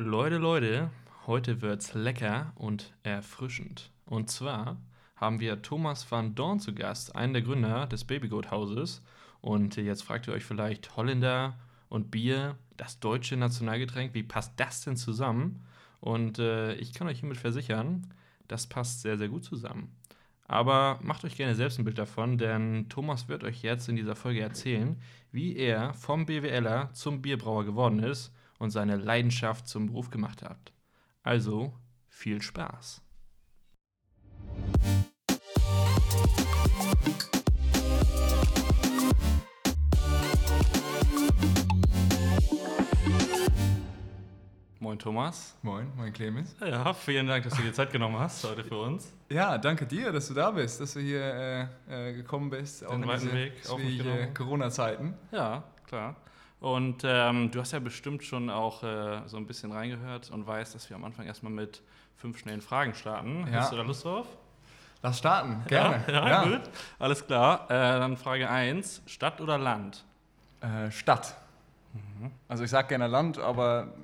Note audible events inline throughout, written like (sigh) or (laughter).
Leute, Leute, heute wird's lecker und erfrischend. Und zwar haben wir Thomas van Dorn zu Gast, einen der Gründer des Babygoat-Hauses. Und jetzt fragt ihr euch vielleicht, Holländer und Bier, das deutsche Nationalgetränk, wie passt das denn zusammen? Und äh, ich kann euch hiermit versichern, das passt sehr, sehr gut zusammen. Aber macht euch gerne selbst ein Bild davon, denn Thomas wird euch jetzt in dieser Folge erzählen, wie er vom BWLer zum Bierbrauer geworden ist und seine Leidenschaft zum Beruf gemacht hat. Also viel Spaß. Moin Thomas. Moin, moin Clemens. Ja, vielen Dank, dass du dir Zeit genommen hast heute für uns. Ja, danke dir, dass du da bist, dass du hier äh, äh, gekommen bist. Den weiten Weg auf. Corona-Zeiten. Ja, klar. Und ähm, du hast ja bestimmt schon auch äh, so ein bisschen reingehört und weißt, dass wir am Anfang erstmal mit fünf schnellen Fragen starten. Ja. Hast du da Lust drauf? Lass starten, gerne. Ja, ja, gut. Alles klar. Äh, dann Frage 1, Stadt oder Land? Äh, Stadt. Mhm. Also ich sage gerne Land, aber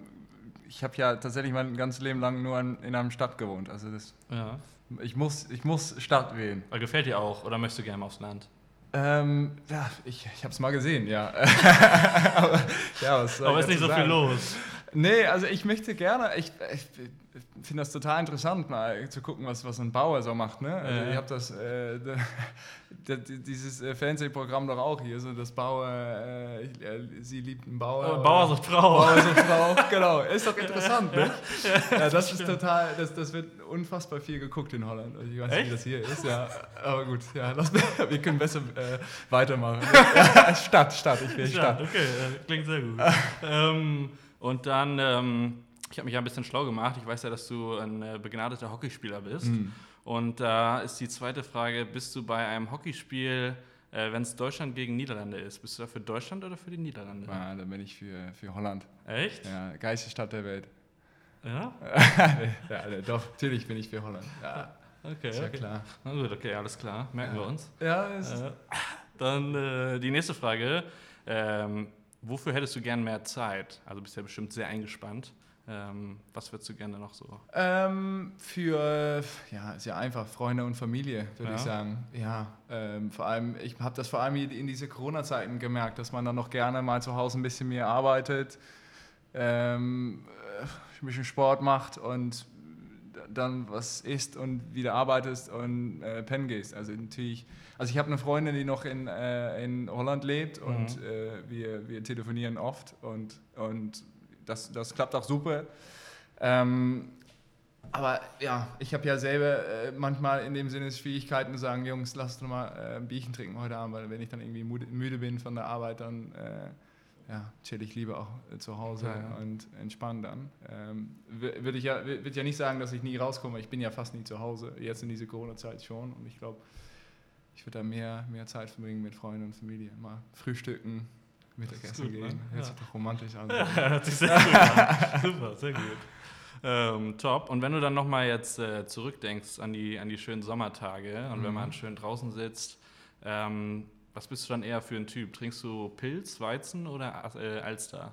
ich habe ja tatsächlich mein ganzes Leben lang nur in, in einer Stadt gewohnt. Also das, Ja. ich, muss, ich muss Stadt wählen. Weil gefällt dir auch oder möchtest du gerne aufs Land? Ähm, ja, ich, ich habe es mal gesehen, ja. (laughs) aber ja, was Aber ist nicht so dazu viel sagen? los. Nee, also ich möchte gerne, ich, ich finde das total interessant, mal zu gucken, was, was ein Bauer so macht. Ne? Also Ja. ich habe das, äh, (laughs) da- dieses äh, Fernsehprogramm doch auch hier, so das Bauer, äh, sie liebt einen Bauer. Äh, Bauer sucht Frau. Bauer sucht Frau, genau. Ist doch interessant, ne? Ja, das ist total, das, das wird unfassbar viel geguckt in Holland. Also Ich weiß nicht, Echt? wie das hier ist, ja. Aber gut, ja, lass, (laughs) wir können besser äh, weitermachen. (laughs) Ja, Stadt, Stadt, ich will Ja, Stadt. okay, klingt sehr gut. ähm, und dann, ähm, ich habe mich ja ein bisschen schlau gemacht. Ich weiß ja, dass du ein äh, begnadeter Hockeyspieler bist. Mhm. Und da ist die zweite Frage: Bist du bei einem Hockeyspiel, äh, wenn es Deutschland gegen Niederlande ist, bist du da für Deutschland oder für die Niederlande? Ah, dann bin ich für, für Holland. Echt? Ja, geilste Stadt der Welt. Ja? (laughs) ja, doch, natürlich bin ich für Holland. Ja, (laughs) Okay. ist ja okay. klar. Na gut, okay, alles klar. Merken wir uns. Ja, ist, Äh, dann äh, die nächste Frage. Ähm, wofür hättest du gern mehr Zeit? Also bist ja bestimmt sehr eingespannt. Ähm, was würdest du gerne noch so? ähm, für, ja, ist ja einfach, Freunde und Familie, würde Ja. ich sagen. Ja, ähm, vor allem, ich habe das vor allem in diese Corona-Zeiten gemerkt, dass man dann noch gerne mal zu Hause ein bisschen mehr arbeitet, ähm, äh, ein bisschen Sport macht und dann was isst und wieder arbeitest und äh, pennen gehst. Also natürlich, also ich habe eine Freundin, die noch in, äh, in Holland lebt und Mhm. äh, wir, wir telefonieren oft und, und das, das klappt auch super. Ähm, aber ja, ich habe ja selber äh, manchmal in dem Sinne Schwierigkeiten zu sagen, Jungs, lasst doch mal äh, ein Bierchen trinken heute Abend, weil wenn ich dann irgendwie müde, bin von der Arbeit, dann äh, ja, chill ich lieber auch äh, zu Hause Ja, ja. und entspanne dann. Ähm, Würde ich ja, würde ja nicht sagen, dass ich nie rauskomme, ich bin ja fast nie zu Hause, jetzt in dieser Corona-Zeit schon und ich glaube, ich würde da mehr, mehr Zeit verbringen mit Freunden und Familie. Mal frühstücken, Mittagessen gut, ne? gehen, hört Ja. sich doch romantisch an. (laughs) Hört sich sehr gut an. Super, sehr gut. Ähm, top. Und wenn du dann nochmal jetzt äh, zurückdenkst an die, an die schönen Sommertage und wenn Mhm. man schön draußen sitzt, ähm, was bist du dann eher für ein Typ? Trinkst du Pilz, Weizen oder äh, Alster?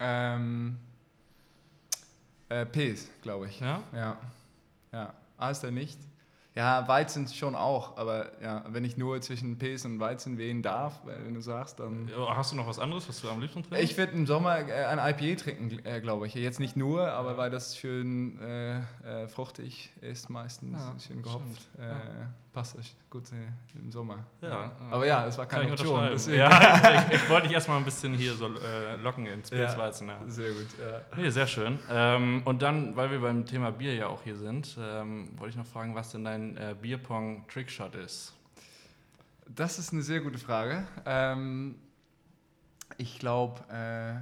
Ähm, äh, Pilz, glaube ich. Ja? Ja. Ja. Alster nicht. Ja, Weizen schon auch, aber ja, wenn ich nur zwischen Pilz und Weizen wählen darf, wenn du sagst, dann. Hast du noch was anderes, was du am liebsten trinkst? Ich würde im Sommer äh, ein IPA trinken, äh, glaube ich. Jetzt nicht nur, aber weil das schön äh, äh, fruchtig ist meistens, Ja, schön gehopft, äh, Ja. Passt echt gut im Sommer. Ja. Aber ja, es war Kann keine ich Option. deswegen- Ja, (laughs) ich, ich wollte dich erstmal ein bisschen hier so äh, locken ins Ja. Pilzweizen. Ja. Sehr gut. Ja. Nee, sehr schön. Ähm, und dann, weil wir beim Thema Bier ja auch hier sind, ähm, wollte ich noch fragen, was denn dein äh, Bierpong-Trickshot ist. Das ist eine sehr gute Frage. Ähm, ich glaube, äh,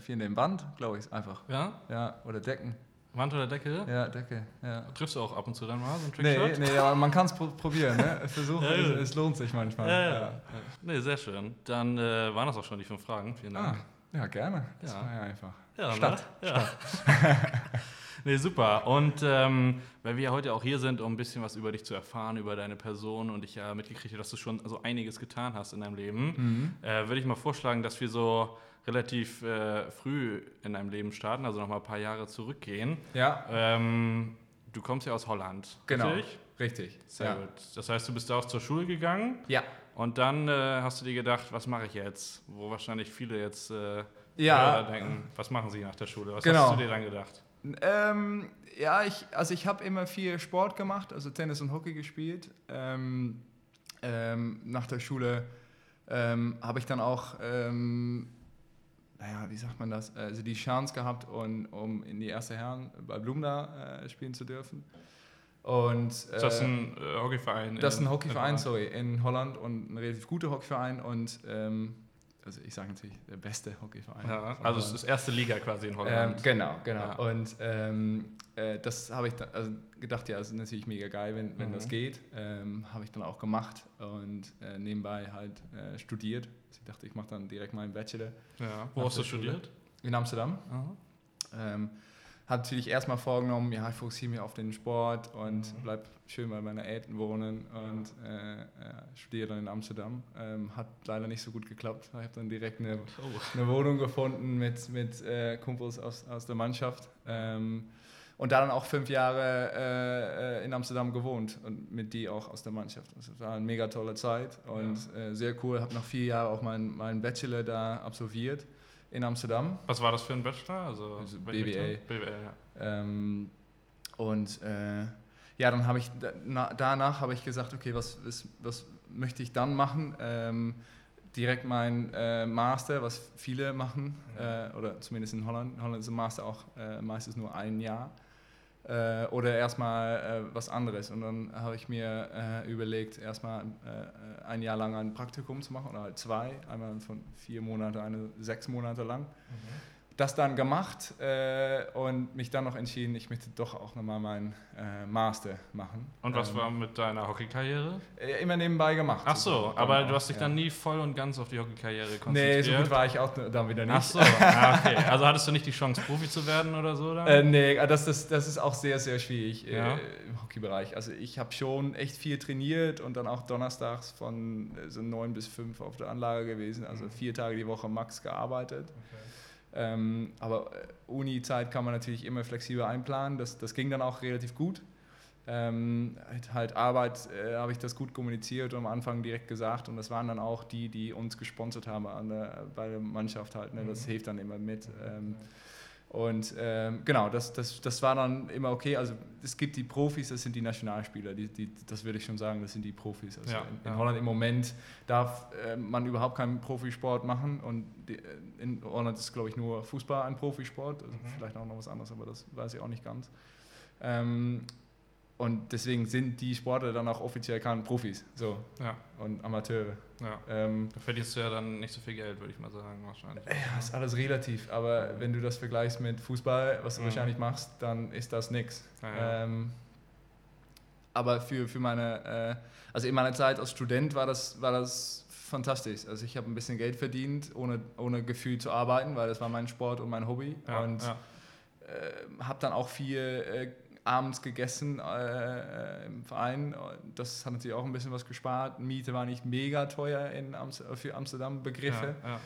für den Band, glaube ich, einfach. Ja? Ja, oder Decken. Wand oder Decke? Ja, Decke. Ja. Triffst du auch ab und zu dann mal so Nee, Trickshot? nee, aber man kann es pro probieren. Ne? (laughs) Versuchen, Ja, es, es lohnt sich manchmal. Ja, ja. Nee, sehr schön. Dann äh, waren das auch schon die fünf Fragen. Vielen Ah, Dank. ja, gerne. Das Ja. war ja einfach. Ja, Stadt. Ne? Ja. (laughs) nee, super. Und ähm, weil wir ja heute auch hier sind, um ein bisschen was über dich zu erfahren, über deine Person und ich ja mitgekriegt habe, dass du schon so einiges getan hast in deinem Leben, Mhm. äh, würde ich mal vorschlagen, dass wir so relativ äh, früh in deinem Leben starten, also nochmal ein paar Jahre zurückgehen. Ja. Ähm, du kommst ja aus Holland. Genau. Richtig? Richtig. Sehr ja. gut. Das heißt, du bist da auch zur Schule gegangen. Ja. Und dann äh, hast du dir gedacht, was mache ich jetzt? Wo wahrscheinlich viele jetzt äh, ja. denken, was machen sie nach der Schule? Was genau. hast du dir dann gedacht? Ähm, ja, ich, also ich habe immer viel Sport gemacht, also Tennis und Hockey gespielt. Ähm, ähm, nach der Schule ähm, habe ich dann auch, ähm, naja, wie sagt man das, also die Chance gehabt, und, um in die erste Herren bei Blumda äh, spielen zu dürfen. Und, äh, ist das ein äh, Hockeyverein? Das ist ein Hockeyverein, sorry, in Holland und ein relativ guter Hockeyverein und ähm, also ich sage natürlich der beste Hockeyverein. Ja, also es ist erste Liga quasi in Holland. Ähm, genau, genau. Ja. Und ähm, äh, das habe ich dann, also gedacht, ja, das ist natürlich mega geil, wenn, wenn Mhm. das geht. Ähm, habe ich dann auch gemacht und äh, nebenbei halt äh, studiert. Also ich dachte, ich mache dann direkt meinen Bachelor ja. Wo hast du studiert? in Amsterdam. Ähm, hat natürlich erstmal vorgenommen, ja, ich fokussiere mich auf den Sport und bleib schön bei meiner Eltern wohnen und äh, ja, studiere dann in Amsterdam. Ähm, hat leider nicht so gut geklappt. Ich habe dann direkt eine, Oh. eine Wohnung gefunden mit, mit äh, Kumpels aus, aus der Mannschaft. Ähm, und da dann auch fünf Jahre äh, äh, in Amsterdam gewohnt und mit die auch aus der Mannschaft. Also es war eine mega tolle Zeit und äh, sehr cool. Habe nach vier Jahren auch meinen meinen Bachelor da absolviert in Amsterdam. Was war das für ein Bachelor? Also, Also. Richtung? BWL, ja. Ähm, und äh, ja, dann habe ich na, danach habe ich gesagt, okay, was, was, was möchte ich dann machen? Ähm, direkt mein äh, Master, was viele machen, äh, oder zumindest in Holland. In Holland ist ein Master auch äh, meistens nur ein Jahr. Äh, oder erstmal äh, was anderes. Und dann habe ich mir äh, überlegt, erstmal äh, ein Jahr lang ein Praktikum zu machen oder halt zwei. Einmal von vier Monate, eine sechs Monate lang das dann gemacht äh, und mich dann noch entschieden, ich möchte doch auch nochmal meinen äh, Master machen. Und was Ähm, war mit deiner Hockeykarriere? äh, Immer nebenbei gemacht. Ach so, aber auch, du hast dich ja. dann nie voll und ganz auf die Hockeykarriere konzentriert? Nee, so gut war ich auch dann wieder nicht. Ach so, (laughs) ah, okay. Also hattest du nicht die Chance, Profi zu werden oder so? Dann? Äh, nee, das, das, das ist auch sehr, sehr schwierig Ja. äh, im Hockeybereich. Also ich habe schon echt viel trainiert und dann auch donnerstags von äh, so neun bis fünf auf der Anlage gewesen. Also vier Tage die Woche max gearbeitet. Ähm, aber äh, Uni-Zeit kann man natürlich immer flexibel einplanen. Das, das ging dann auch relativ gut. Ähm, halt, halt Arbeit äh, habe ich das gut kommuniziert und am Anfang direkt gesagt. Und das waren dann auch die, die uns gesponsert haben an der, bei der Mannschaft halt. Ne? Das hilft dann immer mit. Ähm, und ähm, genau, das, das, das war dann immer okay. Also es gibt die Profis, das sind die Nationalspieler, die, die, das würde ich schon sagen, das sind die Profis. Also Ja, in, in. Holland im Moment darf äh, man überhaupt keinen Profisport machen und die, äh, in Holland ist, glaube ich, nur Fußball ein Profisport, also Mhm. vielleicht auch noch was anderes, aber das weiß ich auch nicht ganz. Ähm, und deswegen sind die Sportler dann auch offiziell keine Profis so, Ja, und Amateure. ja. Ähm, Da verdienst du ja dann nicht so viel Geld, würde ich mal sagen, wahrscheinlich. ja, ist alles relativ, aber wenn du das vergleichst mit Fußball, was du Mhm. wahrscheinlich machst, dann ist das nichts. Ja. Ähm, aber für, für meine, äh, also in meiner Zeit als Student war das, war das fantastisch. Also ich habe ein bisschen Geld verdient, ohne, ohne Gefühl zu arbeiten, weil das war mein Sport und mein Hobby. Und äh, habe dann auch viel äh, abends gegessen äh, äh, im Verein. Das hat natürlich auch ein bisschen was gespart. Miete war nicht mega teuer in Amst für Amsterdam Begriffe Ja, ja.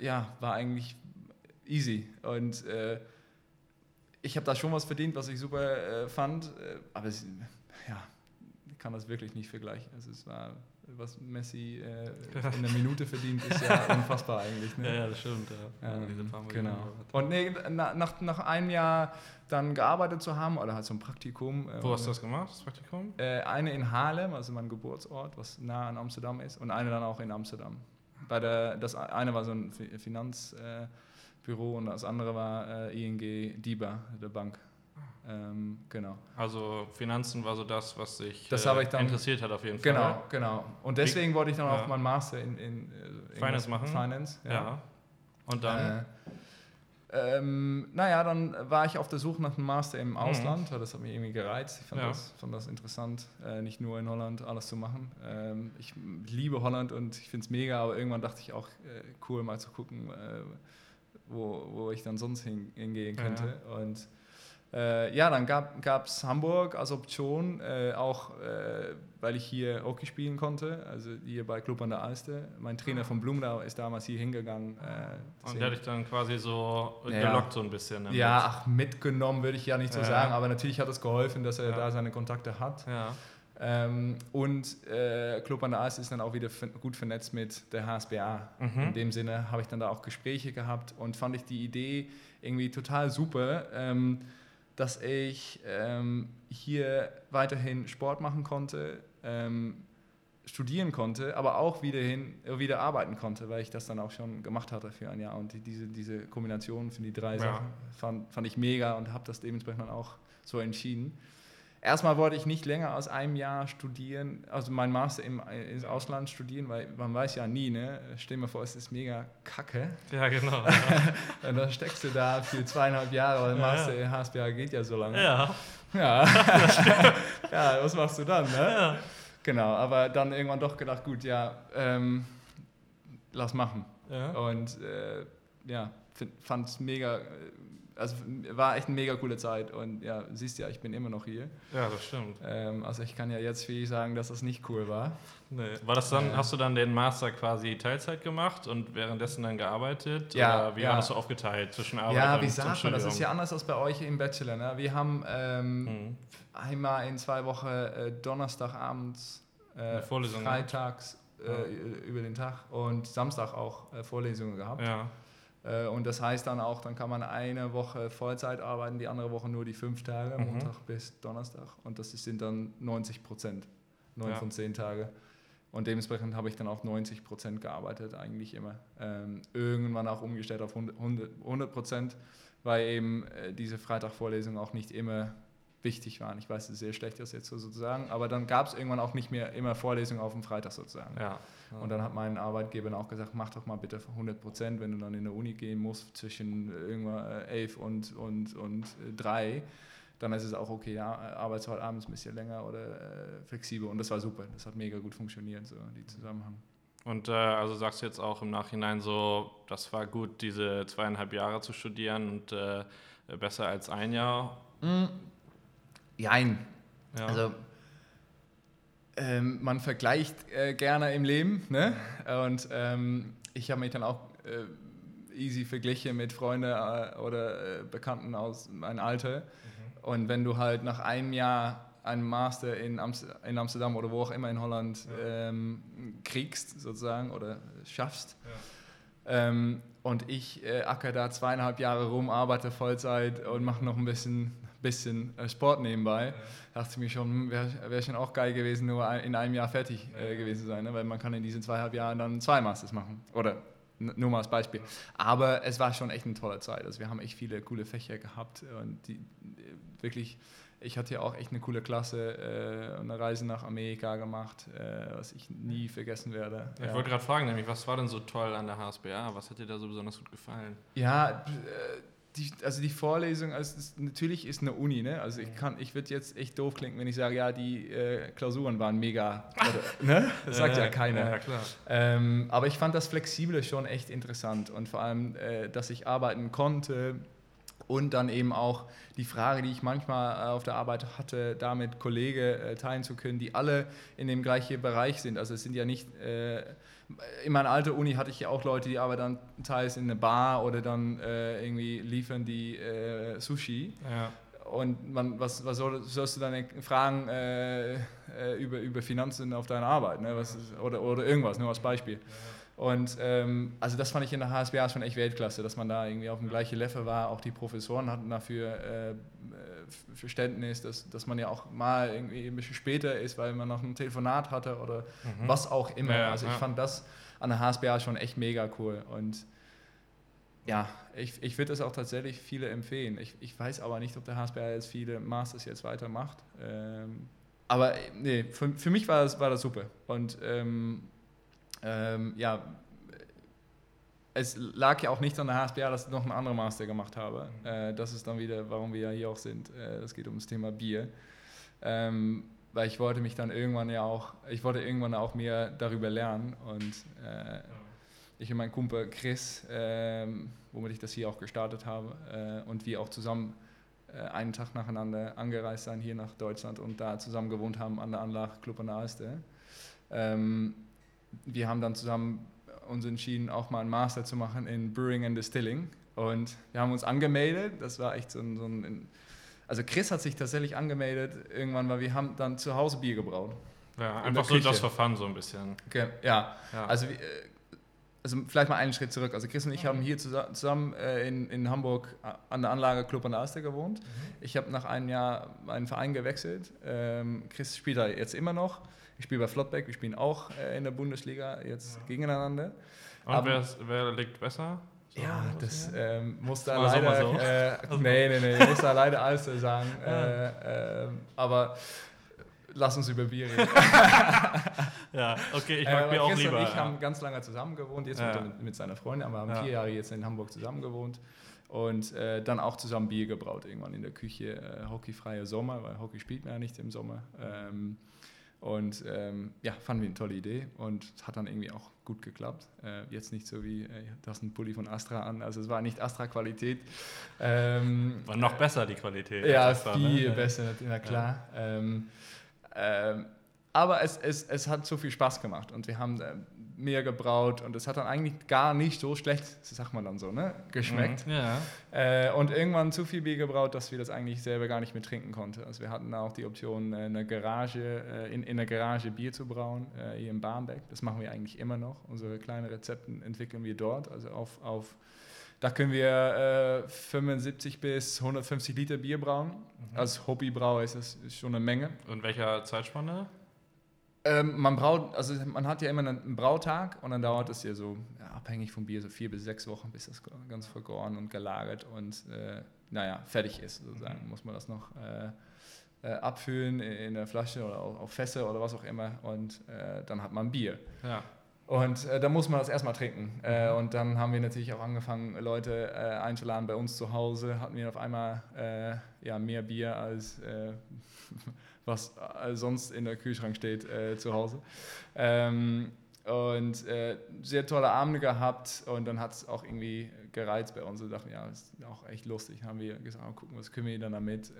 ja, war eigentlich easy. Und äh, ich habe da schon was verdient, was ich super äh, fand. Äh, aber es, ja, ich kann das wirklich nicht vergleichen. Also es war, was Messi äh, (laughs) in einer Minute verdient, ist ja unfassbar eigentlich. Ne? Ja, ja, das stimmt. Ja. Ähm, genau. Und nee, na, nach, nach einem Jahr dann gearbeitet zu haben, oder halt so ein Praktikum. äh, Wo hast du das gemacht, das Praktikum? äh, eine in Haarlem, also mein Geburtsort, was nah an Amsterdam ist, und eine dann auch in Amsterdam. Bei der, das eine war so ein Fi- Finanzbüro und das andere war äh, ING DIBA, der Bank. Ähm, genau. Also Finanzen war so das, was dich Das äh, dann- interessiert hat auf jeden Genau, Fall. genau. Und deswegen wollte ich dann Ja. auch meinen Master in, in äh, Finance machen? Finance, Ja. Und dann? Äh, ähm, naja, dann war ich auf der Suche nach einem Master im Mhm. Ausland, weil das hat mich irgendwie gereizt. Ich fand, Ja. das, fand das interessant, äh, nicht nur in Holland alles zu machen. Ähm, ich liebe Holland und ich finde es mega, aber irgendwann dachte ich auch, äh, cool mal zu gucken, äh, wo, wo ich dann sonst hin, hingehen Ja, könnte. Und Äh, ja, dann gab es Hamburg als Option, äh, auch äh, weil ich hier Hockey spielen konnte, also hier bei Club an der Alste. Mein Trainer von Blumdau ist damals hier hingegangen. Äh, und der hat dich dann quasi so ja, gelockt so ein bisschen. Damit. Ja, ach, mitgenommen würde ich ja nicht so sagen, aber natürlich hat es geholfen, dass er ja. da seine Kontakte hat. Ja. Ähm, und äh, Club an der Alste ist dann auch wieder gut vernetzt mit der HSBA. Mhm. In dem Sinne habe ich dann da auch Gespräche gehabt und fand ich die Idee irgendwie total super. Ähm, dass ich ähm, hier weiterhin Sport machen konnte, ähm, studieren konnte, aber auch wieder, hin, wieder arbeiten konnte, weil ich das dann auch schon gemacht hatte für ein Jahr. Und die, diese, diese Kombination für die drei ja. Sachen fand, fand ich mega und habe das dementsprechend auch so entschieden. Erstmal wollte ich nicht länger als einem Jahr studieren, also mein Master im, ins Ausland studieren, weil man weiß ja nie, ne? Stell dir mal vor, es ist mega kacke. Ja, genau. (laughs) und dann steckst du da für zweieinhalb Jahre, weil Master ja. in HSBA geht ja so lange. Ja. Ja. (laughs) ja, was machst du dann, ne? Ja. Genau, aber dann irgendwann doch gedacht, gut, ja, ähm, lass machen. Ja. Und äh, ja, fand es mega also war echt eine mega coole Zeit und ja, siehst ja, ich bin immer noch hier. Ja, das stimmt. Ähm, also ich kann ja jetzt wie sagen, dass das nicht cool war. Nee. War das dann, äh, hast du dann den Master quasi Teilzeit gemacht und währenddessen dann gearbeitet? Ja. Oder wie ja. war das so aufgeteilt zwischen Arbeit ja, und Ja, wie sagt man, das ist ja anders als bei euch im Bachelor. Ne? Wir haben ähm, mhm. einmal in zwei Wochen äh, Donnerstagabends, äh, freitags äh, über den Tag und Samstag auch äh, Vorlesungen gehabt. Ja. Äh, und das heißt dann auch, dann kann man eine Woche Vollzeit arbeiten, die andere Woche nur die fünf Tage, mhm. Montag bis Donnerstag. Und das sind dann 90 Prozent, neun ja. von zehn Tage. Und dementsprechend habe ich dann auch 90 Prozent gearbeitet, eigentlich immer. Ähm, irgendwann auch umgestellt auf 100 Prozent, weil eben äh, diese Freitagvorlesungen auch nicht immer wichtig waren. Ich weiß, es ist sehr schlecht, das jetzt so sozusagen, aber dann gab es irgendwann auch nicht mehr immer Vorlesungen auf dem Freitag sozusagen. Ja. Und dann hat mein Arbeitgeber auch gesagt, mach doch mal bitte 100 Prozent, wenn du dann in der Uni gehen musst zwischen irgendwann 11 und, und, und 3, dann ist es auch okay, ja, halt abends ein bisschen länger oder äh, flexibel. Und das war super, das hat mega gut funktioniert, so die Zusammenhang. Und äh, also sagst du jetzt auch im Nachhinein so, das war gut, diese zweieinhalb Jahre zu studieren und äh, besser als ein Jahr? Mm. Jein. Ja. Also ähm, man vergleicht äh, gerne im Leben. Ne? Und ähm, ich habe mich dann auch äh, easy verglichen mit Freunden äh, oder äh, Bekannten aus meinem Alter. Mhm. Und wenn du halt nach einem Jahr einen Master in, Amst in Amsterdam oder wo auch immer in Holland ja. ähm, kriegst, sozusagen, oder schaffst, ja. ähm, und ich äh, acker da zweieinhalb Jahre rum, arbeite Vollzeit und mache noch ein bisschen bisschen äh, Sport nebenbei, ja. dachte ich mir schon, hm, wäre wär schon auch geil gewesen, nur in einem Jahr fertig äh, gewesen sein, ne? weil man kann in diesen zweieinhalb Jahren dann zwei Masters machen. Oder nur mal als Beispiel. Aber es war schon echt eine tolle Zeit. Also wir haben echt viele coole Fächer gehabt und die wirklich, ich hatte ja auch echt eine coole Klasse, äh, eine Reise nach Amerika gemacht, äh, was ich nie vergessen werde. Ja, ich wollte gerade fragen, nämlich, was war denn so toll an der HSBA? Was hat dir da so besonders gut gefallen? Ja, äh, die, also die Vorlesung, also ist, natürlich ist eine Uni, ne? Also ich kann, ich würde jetzt echt doof klingen, wenn ich sage, ja, die äh, Klausuren waren mega. Oder, (laughs) ne? Das sagt ja, ja keiner. Ja, klar. Ähm, aber ich fand das Flexible schon echt interessant und vor allem, äh, dass ich arbeiten konnte und dann eben auch die Frage, die ich manchmal äh, auf der Arbeit hatte, da mit Kollegen äh, teilen zu können, die alle in dem gleichen Bereich sind. Also es sind ja nicht äh, in meiner alten Uni hatte ich ja auch Leute, die arbeiten dann teils in einer Bar oder dann äh, irgendwie liefern die äh, Sushi. Ja. Und man, was, was soll, sollst du dann fragen äh, äh, über, über Finanzen auf deiner Arbeit? Ne? Was ist, oder, oder irgendwas, nur als Beispiel. Ja. Und ähm, also das fand ich in der HSBA schon echt Weltklasse, dass man da irgendwie auf dem gleichen Level war. Auch die Professoren hatten dafür äh, Verständnis, dass, dass man ja auch mal irgendwie ein bisschen später ist, weil man noch ein Telefonat hatte oder mhm. was auch immer. Ja, also ich ja. fand das an der HSBA schon echt mega cool. Und ja, ich, ich würde das auch tatsächlich viele empfehlen. Ich, ich weiß aber nicht, ob der HSBA jetzt viele Masters jetzt weitermacht. Ähm, aber nee, für, für mich war das, war das super. Und ähm, ähm, ja, es lag ja auch nicht an der HSBA, dass ich noch einen anderen Master gemacht habe. Mhm. Äh, das ist dann wieder, warum wir ja hier auch sind. Äh, das geht um das Thema Bier. Ähm, weil ich wollte mich dann irgendwann ja auch, ich wollte irgendwann auch mehr darüber lernen und äh, ich und mein Kumpel Chris, ähm, womit ich das hier auch gestartet habe äh, und wir auch zusammen äh, einen Tag nacheinander angereist sein hier nach Deutschland und da zusammen gewohnt haben an der Anlage Club an der Alster. Ähm, wir haben dann zusammen uns entschieden, auch mal einen Master zu machen in Brewing and Distilling. Und wir haben uns angemeldet. Das war echt so ein, so ein also Chris hat sich tatsächlich angemeldet irgendwann, weil wir haben dann zu Hause Bier gebraut. Ja, einfach so das Verfahren so ein bisschen. Okay, ja. ja. also äh, also vielleicht mal einen Schritt zurück. Also Chris und ich haben hier zusammen äh, in, in Hamburg an der Anlage Club an der Aster gewohnt. Mhm. Ich habe nach einem Jahr meinen Verein gewechselt. Ähm, Chris spielt da jetzt immer noch. Ich spiele bei Flottbeck, wir spielen auch äh, in der Bundesliga jetzt ja. gegeneinander. Und Aber, wer, liegt besser? So ja, das ähm, muss da leider. So. Äh, (laughs) nee, nee, nee, muss da leider alles sagen. Ja. (laughs) Äh, ähm, aber lass uns über Bier reden. (laughs) ja, okay, ich mag äh, Bier auch lieber. und ich ja. haben ganz lange zusammen gewohnt, jetzt ja. mit, mit, seiner Freundin, aber wir haben ja. vier Jahre jetzt in Hamburg zusammen gewohnt und äh, dann auch zusammen Bier gebraut irgendwann in der Küche. Äh, hockeyfreie Sommer, weil Hockey spielt man ja nicht im Sommer. Ähm, und ähm, ja, fanden wir eine tolle Idee und es hat dann irgendwie auch gut geklappt. Äh, jetzt nicht so wie, äh, du hast einen Pulli von Astra an, also es war nicht Astra-Qualität. Ähm, war noch besser die Qualität. Ja, Astra, viel ne? besser, na klar. Ja. Ähm, ähm, aber es, es, es hat so viel Spaß gemacht und wir haben äh, mehr gebraut und es hat dann eigentlich gar nicht so schlecht, sagt man dann so, ne, geschmeckt. Mhm, ja. äh, und irgendwann zu viel Bier gebraut, dass wir das eigentlich selber gar nicht mehr trinken konnten. Also wir hatten auch die Option, äh, in der Garage, äh, in, in der Garage Bier zu brauen, hier in Barmbek. Das machen wir eigentlich immer noch. Unsere kleinen Rezepten entwickeln wir dort, also auf, auf da können wir äh, 75 bis 150 Liter Bier brauen. Mhm. Als Hobbybrauer ist das schon eine Menge. Und welcher Zeitspanne? Ähm, man braut, also man hat ja immer einen Brautag und dann dauert es ja so, ja, abhängig vom Bier, so vier bis sechs Wochen, bis das ganz vergoren und gelagert und äh, naja, fertig ist sozusagen. Mhm. Muss man das noch äh, äh, abfüllen in der Flasche oder auf, auf Fässer oder was auch immer und äh, dann hat man Bier. Ja. Und äh, da muss man das erstmal trinken. Äh, mhm. und dann haben wir natürlich auch angefangen, Leute äh, einzuladen bei uns zu Hause. Hatten wir auf einmal äh, ja, mehr Bier als äh, was äh, sonst in der Kühlschrank steht zu Hause. Ähm, und sehr tolle Abende gehabt und dann hat es auch irgendwie gereizt bei uns. Wir dachten, ja, das ist auch echt lustig. Haben wir gesagt, oh, gucken, was können wir dann damit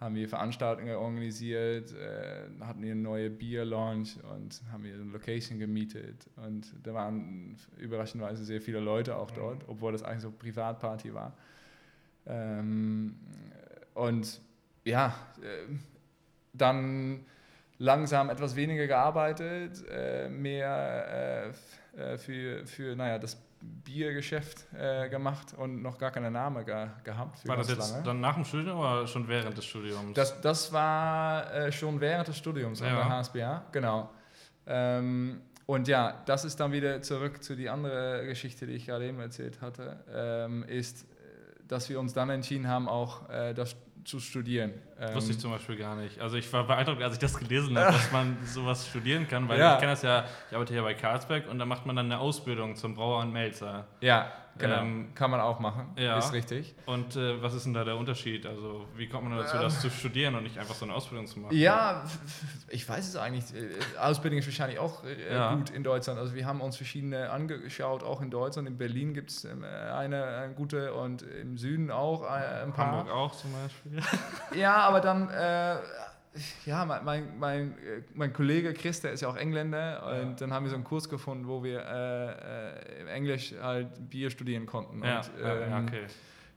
haben wir Veranstaltungen organisiert, äh, hatten wir eine neue Bier-Launch und haben wir eine Location gemietet. Und da waren überraschenderweise sehr viele Leute auch dort, mhm. obwohl das eigentlich so Privatparty war. Ähm, und ja, äh, dann langsam etwas weniger gearbeitet, äh, mehr äh, äh, für, für naja, das Biergeschäft äh, gemacht und noch gar keinen Namen ge gehabt. war das jetzt lange. dann nach dem Studium oder schon während des Studiums? Das, das war äh, schon während des Studiums ja. an der HSBA, genau. Ähm, und ja, das ist dann wieder zurück zu die andere Geschichte, die ich gerade eben erzählt hatte, ähm, ist, dass wir uns dann entschieden haben, auch äh, das zu studieren. Ähm Wusste ich zum Beispiel gar nicht. Also ich war beeindruckt, als ich das gelesen habe, dass man sowas studieren kann, weil ja. ich kenne das ja, ich arbeite ja bei Carlsberg und da macht man dann eine Ausbildung zum Brauer und Melzer. Ja, Genau, ähm, kann man auch machen, ja. ist richtig. Und äh, was ist denn da der Unterschied? Also wie kommt man dazu, ähm, das zu studieren und nicht einfach so eine Ausbildung zu machen? Ja, ich weiß es eigentlich. Äh, Ausbildung ist wahrscheinlich auch äh, ja. gut in Deutschland. Also wir haben uns verschiedene angeschaut, auch in Deutschland. In Berlin gibt es ähm, eine, eine, gute und im Süden auch äh, ein paar. Hamburg auch zum Beispiel. ja, aber dann äh, ja, mein, mein, mein, äh, mein, Kollege Chris, der ist ja auch Engländer, ja. und dann haben wir so einen Kurs gefunden, wo wir äh, äh, Englisch halt Bier studieren konnten. Ja, und, ähm, ja okay.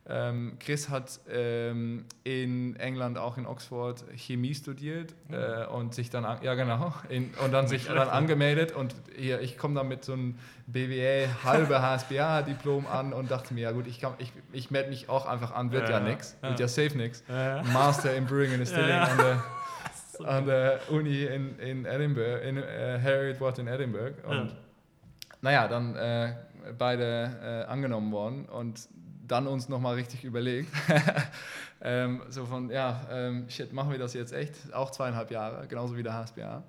Ähm, Chris hat ähm, in England auch in Oxford Chemie studiert mhm. äh, und sich dann, ja genau, in, und dann sich dann (laughs) angemeldet und hier, ich komme dann mit so einem BWA halbe HSBA-Diplom an und dachte mir, ja gut, ich, ich, ich melde mich auch einfach an, wird ja, ja nix, wird ja safe nix. Master in Brewing and (laughs) Distilling an der (laughs) an der Uni in, in Edinburgh, in äh, Harriet Watt in Edinburgh. Und ja. naja, dann äh, beide äh, angenommen worden und dann uns nochmal richtig überlegt. (laughs) ähm, so von, ja, ähm, shit, machen wir das jetzt echt? Auch zweieinhalb Jahre, genauso wie der HSBA.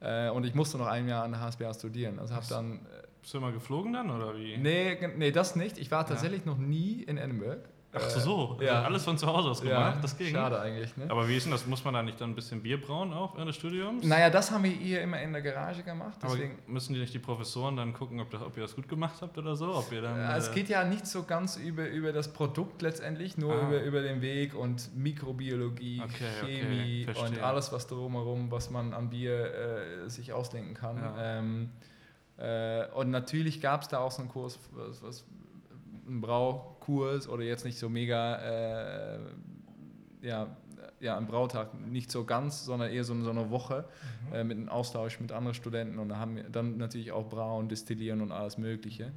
Äh, und ich musste noch ein Jahr an der HSBA studieren. Also habe dann... Bist du immer geflogen dann oder wie? Nee, nee, das nicht. Ich war tatsächlich ja. noch nie in Edinburgh. Ach so, Äh, ja. also alles von zu Hause aus gemacht, ja, das ging. Schade eigentlich, ne? Aber wie ist denn das? Muss man da nicht dann ein bisschen Bier brauen auch während des Studiums? Naja, das haben wir hier immer in der Garage gemacht. Aber Deswegen, müssen die nicht die Professoren dann gucken, ob, das, ob ihr das gut gemacht habt oder so? Ob ihr dann, Ja, es äh, geht ja nicht so ganz über, über das Produkt letztendlich, nur Ah. über, über den Weg und Mikrobiologie, Okay, okay, Chemie verstehe. und alles, was drumherum, was man an Bier äh, sich ausdenken kann. Ja. Ähm, äh, und natürlich gab es da auch so einen Kurs, was, was, einen Braukurs oder jetzt nicht so mega, äh, ja, ja, ein Brautag, nicht so ganz, sondern eher so, so eine Woche Mhm. äh, mit einem Austausch mit anderen Studenten und da haben wir dann natürlich auch Brauen, Destillieren und alles Mögliche.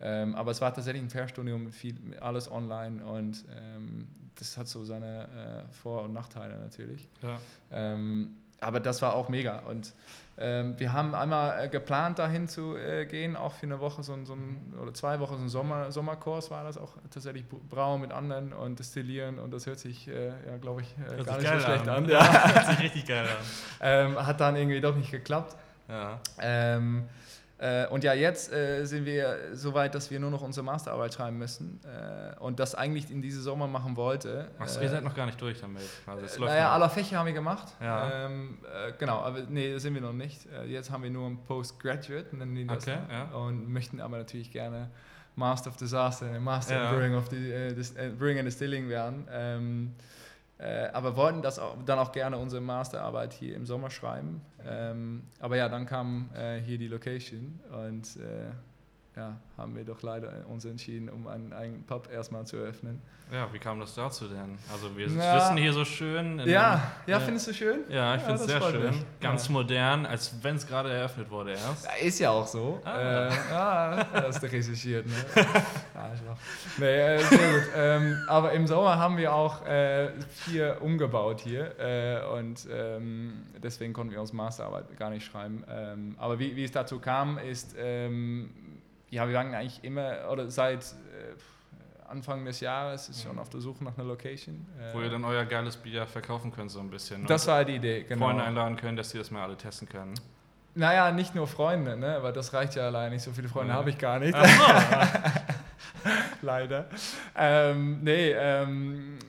Ähm, aber es war tatsächlich ein Fernstudium mit viel, mit alles online und ähm, das hat so seine äh, Vor- und Nachteile natürlich. ja. Ähm, aber das war auch mega. Und wir haben einmal äh, geplant, dahin zu äh, gehen, auch für eine Woche, so ein, so ein, oder zwei Wochen, so ein Sommer, Sommerkurs war das auch tatsächlich Brauen mit anderen und Destillieren und das hört sich, äh, ja, glaube ich, äh, gar nicht so schlecht an. an. Ja, (laughs) Ja. hört sich richtig geil an. ähm, hat dann irgendwie doch nicht geklappt. Ja. Ähm, äh, und ja, jetzt äh, sind wir so weit, dass wir nur noch unsere Masterarbeit schreiben müssen äh, und das eigentlich in diesem Sommer machen wollte. Achso, äh, ihr seid noch gar nicht durch damit. Also äh, naja, aller Fächer haben wir gemacht. Ja. Ähm, äh, genau, aber nee, das sind wir noch nicht. Jetzt haben wir nur ein Postgraduate, nennen die das. Okay, dann. ja. Und möchten aber natürlich gerne Master of Disaster, Master Ja. in Brewing, of the, Brewing and Distilling werden. Ähm, äh, aber wollten das auch, dann auch gerne unsere Masterarbeit hier im Sommer schreiben. Ähm, aber ja, dann kam äh, hier die Location und äh, ja, haben wir doch leider uns entschieden, um einen eigenen Pub erstmal zu eröffnen. Ja, wie kam das dazu denn? Also wir Na, sitzen hier so schön. Ja, einem- ja, äh, findest du schön? Ja, ich finde es sehr schön. mich. Ganz Ja. modern, als wenn es gerade eröffnet wurde erst. Ja, ist ja auch so. Ah. Äh, ja, das ist recherchiert. Ne? Nee, äh, sehr gut. Ähm, aber im Sommer haben wir auch äh, hier umgebaut hier äh, und ähm, deswegen konnten wir unsere Masterarbeit gar nicht schreiben. Ähm, aber wie, wie es dazu kam, ist, ähm, ja, wir waren eigentlich immer, oder seit äh, Anfang des Jahres ist schon auf der Suche nach einer Location. Äh, Wo ihr dann euer geiles Bier verkaufen könnt, so ein bisschen. das und war die Idee, genau. Freunde einladen können, dass die das mal alle testen können. Naja, nicht nur Freunde, ne? aber das reicht ja allein nicht. So viele Freunde Ja. habe ich gar nicht. (laughs) Leider. Ähm, nee, ähm, äh,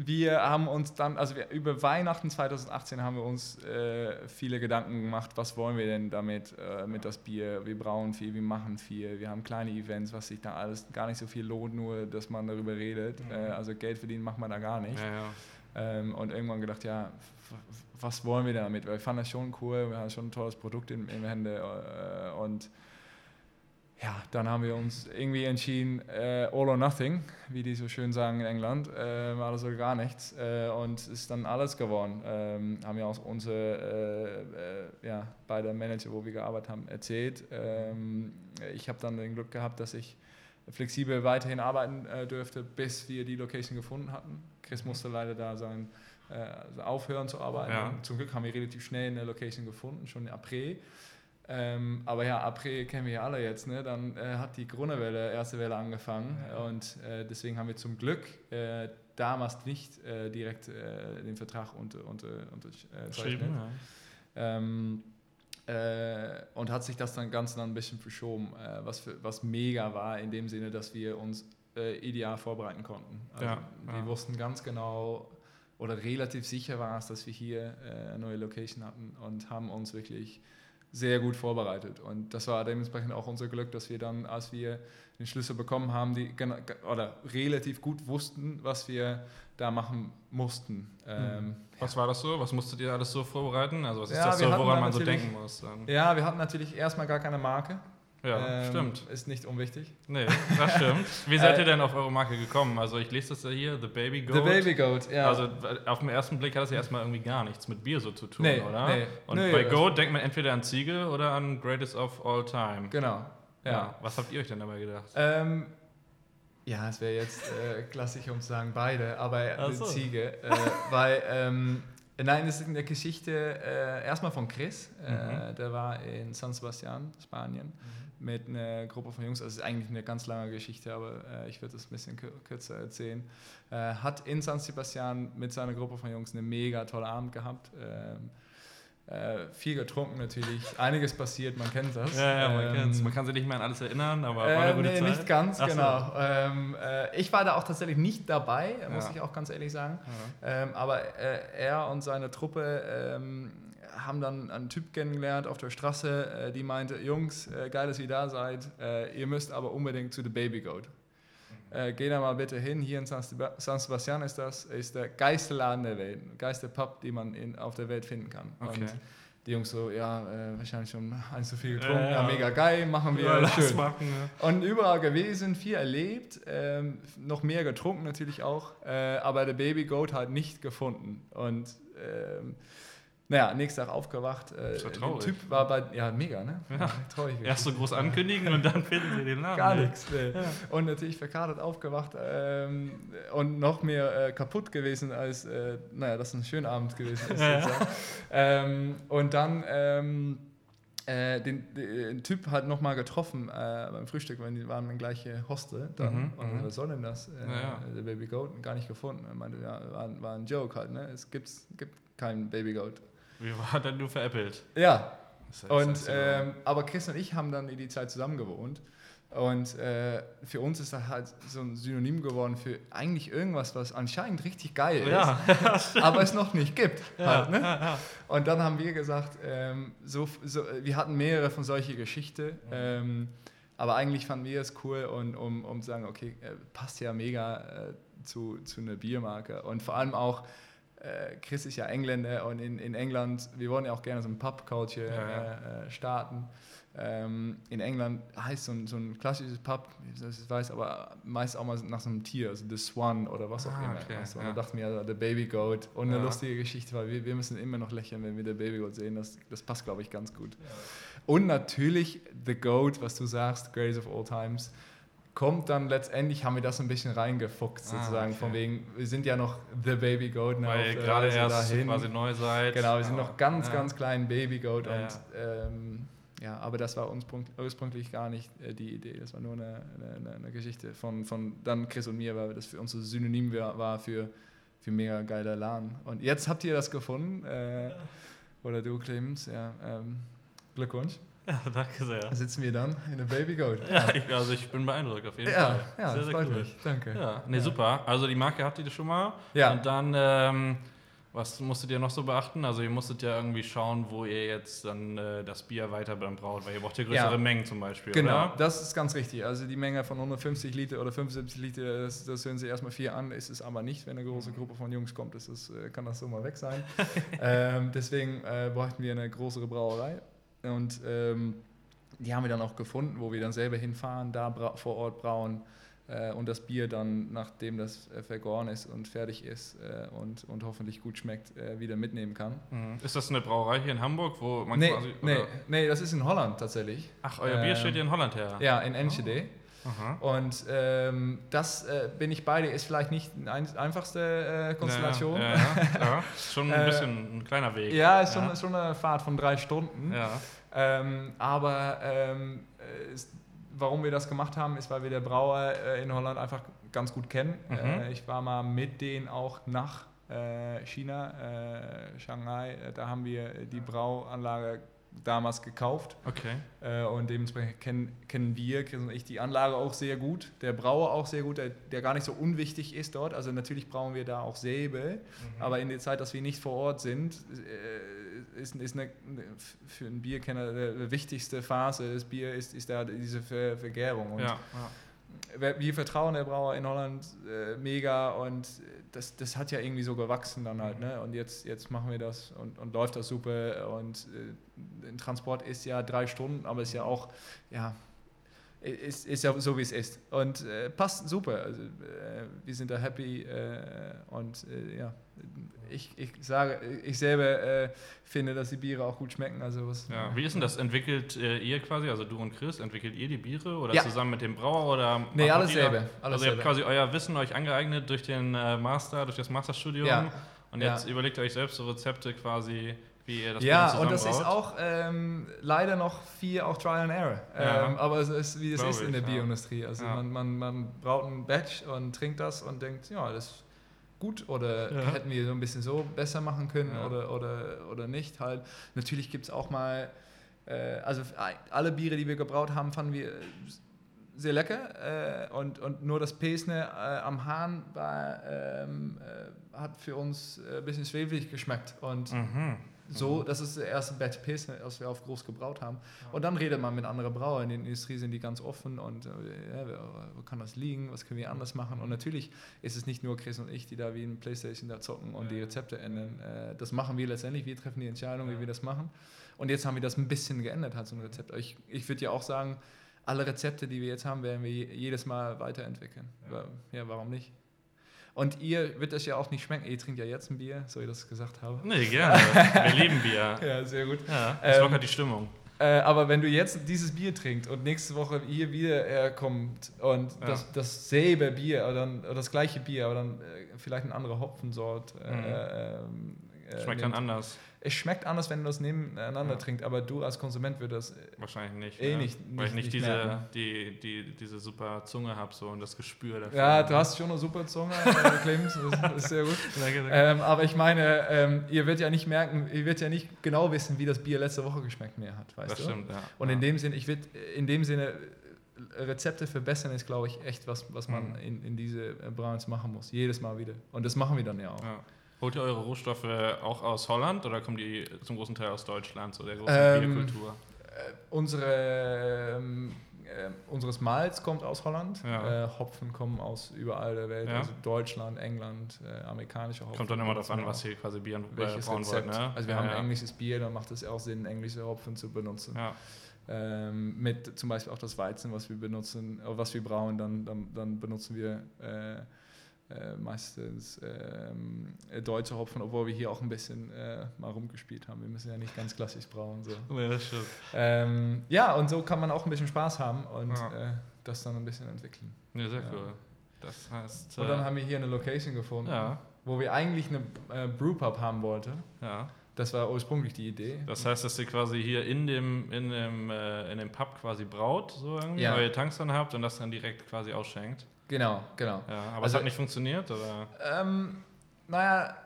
wir haben uns dann, also wir, über Weihnachten 2018 haben wir uns äh, viele Gedanken gemacht, was wollen wir denn damit, äh, mit das Bier, wir brauen viel, wir machen viel, wir haben kleine Events, was sich da alles gar nicht so viel lohnt, nur dass man darüber redet. Mhm. Äh, also Geld verdienen macht man da gar nicht. ja, ja. Ähm, und irgendwann gedacht, ja, was wollen wir damit? Weil ich fand das schon cool, wir haben schon ein tolles Produkt in, in Hände äh, und ja, dann haben wir uns irgendwie entschieden, äh, all or nothing, wie die so schön sagen in England, äh, alles oder gar nichts. Äh, und es ist dann alles geworden. Ähm, haben ja auch unsere äh, äh, ja, beide Manager, wo wir gearbeitet haben, erzählt. Ähm, ich habe dann den Glück gehabt, dass ich flexibel weiterhin arbeiten äh, dürfte, bis wir die Location gefunden hatten. Chris musste leider da sein, äh, also aufhören zu arbeiten. Ja. Zum Glück haben wir relativ schnell eine Location gefunden, schon in April. Ähm, aber ja, April kennen wir ja alle jetzt. Ne? Dann äh, hat die Corona-Welle, erste Welle angefangen. Ja. Und äh, deswegen haben wir zum Glück äh, damals nicht äh, direkt äh, den Vertrag unter, unter, unterzeichnet. Geschrieben, ja. Ähm, äh, und hat sich das dann ganz dann ein bisschen verschoben, äh, was, für, was mega war in dem Sinne, dass wir uns äh, ideal vorbereiten konnten. Also Ja, wir wussten ganz genau oder relativ sicher war es, dass wir hier äh, eine neue Location hatten und haben uns wirklich sehr gut vorbereitet. Und das war dementsprechend auch unser Glück, dass wir dann, als wir den Schlüssel bekommen haben, die, oder relativ gut wussten, was wir da machen mussten. Ähm, Was war das so? Was musstet ihr alles so vorbereiten? Also was ist Ja, das so, woran man so denken muss? Dann? Ja, wir hatten natürlich erstmal gar keine Marke. Ja, Ähm, stimmt. Ist nicht unwichtig. Nee, das stimmt. (laughs) Wie seid Äh, ihr denn auf eure Marke gekommen? Also ich lese das ja hier, The Baby Goat. The Baby Goat, ja. Also auf den ersten Blick hat das ja erstmal irgendwie gar nichts mit Bier so zu tun, Nee, oder? nee. Und Nee, bei das- Goat denkt man entweder an Ziegel oder an Greatest of All Time. genau. Ja. Ja. Was habt ihr euch denn dabei gedacht? Ähm, ja, es wäre jetzt äh, klassisch, um zu sagen beide, aber so. Ziege. Äh, (laughs) weil, ähm, nein, das ist eine Geschichte äh, erstmal von Chris. Äh, Mhm. der war in San Sebastian, Spanien, mit einer Gruppe von Jungs. Also es ist eigentlich eine ganz lange Geschichte, aber äh, ich würde es ein bisschen kür kürzer erzählen. Äh, hat in San Sebastian mit seiner Gruppe von Jungs eine mega tolle Abend gehabt. Ähm, Äh, viel getrunken natürlich, einiges passiert, man kennt das. Ja, ja man ähm, kennt's. Man kann sich nicht mehr an alles erinnern, aber war äh, eine gute nee, Zeit. nicht ganz, Ach so. genau. Ähm, äh, ich war da auch tatsächlich nicht dabei, muss Ja. ich auch ganz ehrlich sagen. Ja. Ähm, aber äh, er und seine Truppe ähm, haben dann einen Typ kennengelernt auf der Straße, äh, die meinte, Jungs, äh, geil, dass ihr da seid, äh, ihr müsst aber unbedingt zu The Baby Goat. Äh, geh da mal bitte hin, hier in San, Seba- San Sebastian ist das, ist der geilste Laden der Welt, geilste Pub, den man in, auf der Welt finden kann. Okay. Und die Jungs so, ja, äh, wahrscheinlich schon eins zu viel getrunken, Ja, ja, mega geil, machen wir, Ja, schön. machen. Ja. Und überall gewesen, viel erlebt, ähm, noch mehr getrunken natürlich auch, äh, aber der Baby Goat halt nicht gefunden. Und ähm, naja, nächsten Tag aufgewacht. Äh, Ist ja der. Typ war bei, ja, mega, ne? Ja. traurig. Erst so groß ankündigen und dann finden sie den Namen. Gar nichts. Nee. Und natürlich verkadert aufgewacht ähm, und noch mehr äh, kaputt gewesen, als, äh, naja, das ein schöner Abend gewesen ist. (laughs) Ja, ja. Ähm, und dann ähm, äh, den, den Typ halt nochmal getroffen äh, beim Frühstück, weil die waren im gleichen Hostel. Dann. Mhm, und mhm. was soll denn das? Äh, Ja, ja. Der Baby Goat gar nicht gefunden. Er meinte, ja, war, war ein Joke halt. Ne? Es gibt's, gibt keinen Baby Goat. Wie war denn du veräppelt? Ja, und, ähm, aber Chris und ich haben dann in die Zeit zusammen gewohnt. Und äh, für uns ist das halt so ein Synonym geworden für eigentlich irgendwas, was anscheinend richtig geil ist, (laughs) ja, aber es noch nicht gibt. Halt, ne? ja. Und dann haben wir gesagt, ähm, so, so, wir hatten mehrere von solchen Geschichten, ähm, aber eigentlich fanden wir es cool, und, um, um zu sagen, okay, äh, passt ja mega äh, zu, zu einer Biermarke. Und vor allem auch, äh, Chris ist ja Engländer und in, in England, wir wollen ja auch gerne so ein Pub-Culture Ja, ja. Äh, äh, starten. Ähm, in England heißt so ein, so ein klassisches Pub, ich weiß, aber meist auch mal nach so einem Tier, also The Swan oder was auch Ah, immer. okay, Also, ja. Und da dachten wir, ja, der Baby Goat. Und eine Ja. lustige Geschichte, weil wir, wir müssen immer noch lächeln, wenn wir der Baby Goat sehen. Das, das passt, glaube ich, ganz gut. Und natürlich The Goat, was du sagst, Greatest of All Times, kommt dann letztendlich, haben wir das ein bisschen reingefuchst, Ah, sozusagen, okay. von wegen, wir sind ja noch The Baby Goat. ne, Weil auf der gerade Reise erst dahin. quasi neu seid. Genau, wir sind noch ganz, ja. ganz klein Baby Goat Ja, und ähm, ja, aber das war ursprung- ursprünglich gar nicht äh, die Idee. Das war nur eine, eine, eine, Geschichte von, von dann Chris und mir, weil das für uns so Synonym war, war für, für mega geiler Laden. Und jetzt habt ihr das gefunden. Äh, oder du, Clemens, ja. Ähm, Glückwunsch. Ja, (laughs) danke sehr. Da sitzen wir dann in der Baby Goat. Ja, ich, also ich bin beeindruckt auf jeden ja, Fall. ja, sehr, das sehr freut cool. mich. Danke. Ja, nee, super. Also die Marke habt ihr schon mal. Ja. Und dann, ähm, was musstet ihr noch so beachten? Also ihr musstet ja irgendwie schauen, wo ihr jetzt dann äh, das Bier weiter dann braut, weil ihr braucht ja größere Ja. Mengen zum Beispiel, Genau, oder? das ist ganz richtig. Also die Menge von 150 Liter oder 75 Liter, das, das hören Sie erstmal viel an, ist es aber nicht. Wenn eine große Gruppe von Jungs kommt, ist es, äh, kann das so mal weg sein. (laughs) ähm, deswegen äh, bräuchten wir eine größere Brauerei. Und ähm, die haben wir dann auch gefunden, wo wir dann selber hinfahren, da vor Ort brauen äh, und das Bier dann, nachdem das äh, vergoren ist und fertig ist äh, und, und hoffentlich gut schmeckt, äh, wieder mitnehmen kann. Mhm. Ist das eine Brauerei hier in Hamburg, wo man Nee, quasi. nee, nee, das ist in Holland tatsächlich. Ach, euer Bier Ähm, steht hier in Holland her. Ja, in Enschede. Aha. Und ähm, das äh, bin ich bei dir, ist vielleicht nicht die ein, einfachste äh, Konstellation. Ja, Ja, ja, (laughs) schon ein Äh, bisschen ein kleiner Weg. schon, Ja. ist schon eine Fahrt von drei Stunden. Ähm, aber ähm, äh, ist, warum wir das gemacht haben, ist, weil wir der Brauer äh, in Holland einfach ganz gut kennen. Mhm. Äh, ich war mal mit denen auch nach China, Shanghai. Da haben wir die Brauanlage damals gekauft. Okay. Äh, und dementsprechend kennen, kennen wir, Chris und ich, die Anlage auch sehr gut. Der Brauer auch sehr gut, der, der gar nicht so unwichtig ist dort. Also natürlich brauchen wir da auch Säbel, Mhm. aber in der Zeit, dass wir nicht vor Ort sind, äh, ist, ist eine, für einen Bierkenner die wichtigste Phase des Bier ist, ist da diese Ver, Vergärung. Und Ja, ja. wir, wir vertrauen der Brauer in Holland äh, mega und das, das hat ja irgendwie so gewachsen dann halt. Ne? Und jetzt, jetzt machen wir das und, und läuft das super. Und äh, ein Transport ist ja drei Stunden, aber ist ja auch, ja, ist, ist ja so wie es ist. Und äh, passt super. Also, äh, wir sind da happy äh, und äh, ja, ich, ich sage, ich selber äh, finde, dass die Biere auch gut schmecken. Also was, Ja, wie ist denn das? Entwickelt äh, ihr quasi, also du und Chris, entwickelt ihr die Biere oder Ja. zusammen mit dem Brauer oder? Nee, alles selber. Alles also ihr habt quasi euer Wissen euch angeeignet durch den Master, durch das Masterstudium Ja. und jetzt überlegt ihr euch selbst so Rezepte quasi, wie ihr das ja, und das ist auch ähm, leider noch viel auch Trial and Error. Ja. Ähm, aber es ist, wie es Glaub ist in der. Bioindustrie. Also Ja. man, man, man braut ein Batch und trinkt das und denkt, ja, das gut oder Ja. hätten wir so ein bisschen so besser machen können oder, oder, oder nicht halt. Natürlich gibt es auch mal, äh, also alle Biere, die wir gebraut haben, fanden wir sehr lecker äh, und, und nur das Pesne äh, am Hahn war, ähm, äh, hat für uns äh, ein bisschen schwefelig geschmeckt und Mhm. So, das ist der erste Batch Pilsner, das wir auf groß gebraut haben. Und dann redet man mit anderen Brauern. In der Industrie sind die ganz offen und äh, ja, wo kann das liegen? Was können wir anders machen? Und natürlich ist es nicht nur Chris und ich, die da wie ein Playstation da zocken und die Rezepte ändern. Äh, das machen wir letztendlich. Wir treffen die Entscheidung, wie wir das machen. Und jetzt haben wir das ein bisschen geändert, halt so ein Rezept. Ich, ich würde ja auch sagen, alle Rezepte, die wir jetzt haben, werden wir je- jedes Mal weiterentwickeln. Ja, ja warum nicht? Und ihr wird das ja auch nicht schmecken. Ihr trinkt ja jetzt ein Bier, so ich das gesagt habe. Nee, gerne. Wir lieben Bier. (laughs) Ja, sehr gut. Ja, das Ähm, lockert die Stimmung. Äh, aber wenn du jetzt dieses Bier trinkst und nächste Woche hier wieder er kommt und Ja. das, dasselbe Bier oder, dann, oder das gleiche Bier, aber dann äh, vielleicht eine andere Hopfensort. Äh, Mhm. ähm, äh, Schmeckt dann nimmt. anders. Es schmeckt anders, wenn du das nebeneinander Ja. trinkst, aber du als Konsument würdest das. Wahrscheinlich nicht. Eh ne? nicht- Weil ich nicht- nicht, nicht diese, merken. die, die, diese super Zunge habe so und das Gespür dafür. Ja, du hast schon eine super Zunge, äh, Clemens, das ist sehr gut. (laughs) Danke, danke. Ähm, aber ich meine, ähm, ihr werdet ja nicht merken, ihr werdet ja nicht genau wissen, wie das Bier letzte Woche geschmeckt mehr hat, weißt das du? stimmt, ja. Und ja. in dem Sinne, ich würde in dem Sinne äh, Rezepte verbessern ist, glaube ich, echt was, was man Mhm. in, in diese äh, Browns machen muss. Jedes Mal wieder. Und das machen wir dann ja auch. Holt ihr eure Rohstoffe auch aus Holland oder kommen die zum großen Teil aus Deutschland, so der großen Ähm, Bierkultur? Äh, unsere, ähm, äh, unseres Malz kommt aus Holland. Ja. Äh, Hopfen kommen aus überall der Welt. Ja. Also Deutschland, England, äh, amerikanische Hopfen. Kommt dann immer darauf an, was ihr quasi Bier äh, welches brauen wollt, Rezept. ne? Also wir ja, haben englisches Bier, dann macht es auch Sinn, englische Hopfen zu benutzen. Ähm, mit zum Beispiel auch das Weizen, was wir benutzen, was wir brauen, dann, dann, dann benutzen wir äh, meistens ähm, äh, deutsche Hopfen, obwohl wir hier auch ein bisschen äh, mal rumgespielt haben. Wir müssen ja nicht ganz klassisch brauen. So. Ja, das stimmt. Ähm, ja, und so kann man auch ein bisschen Spaß haben und Ja. äh, das dann ein bisschen entwickeln. Ja, sehr Ja. cool. Das heißt, Und dann äh, haben wir hier eine Location gefunden, ja, wo wir eigentlich eine äh, Brewpub haben wollten. ja. Das war ursprünglich die Idee. Das heißt, dass ihr quasi hier in dem, in dem, äh, in dem Pub quasi braut, so irgendwie, Ja. ihr Tanks dann habt und das dann direkt quasi ausschenkt. Genau, genau. Ja, aber es Also- hat nicht funktioniert, oder? Ähm, naja,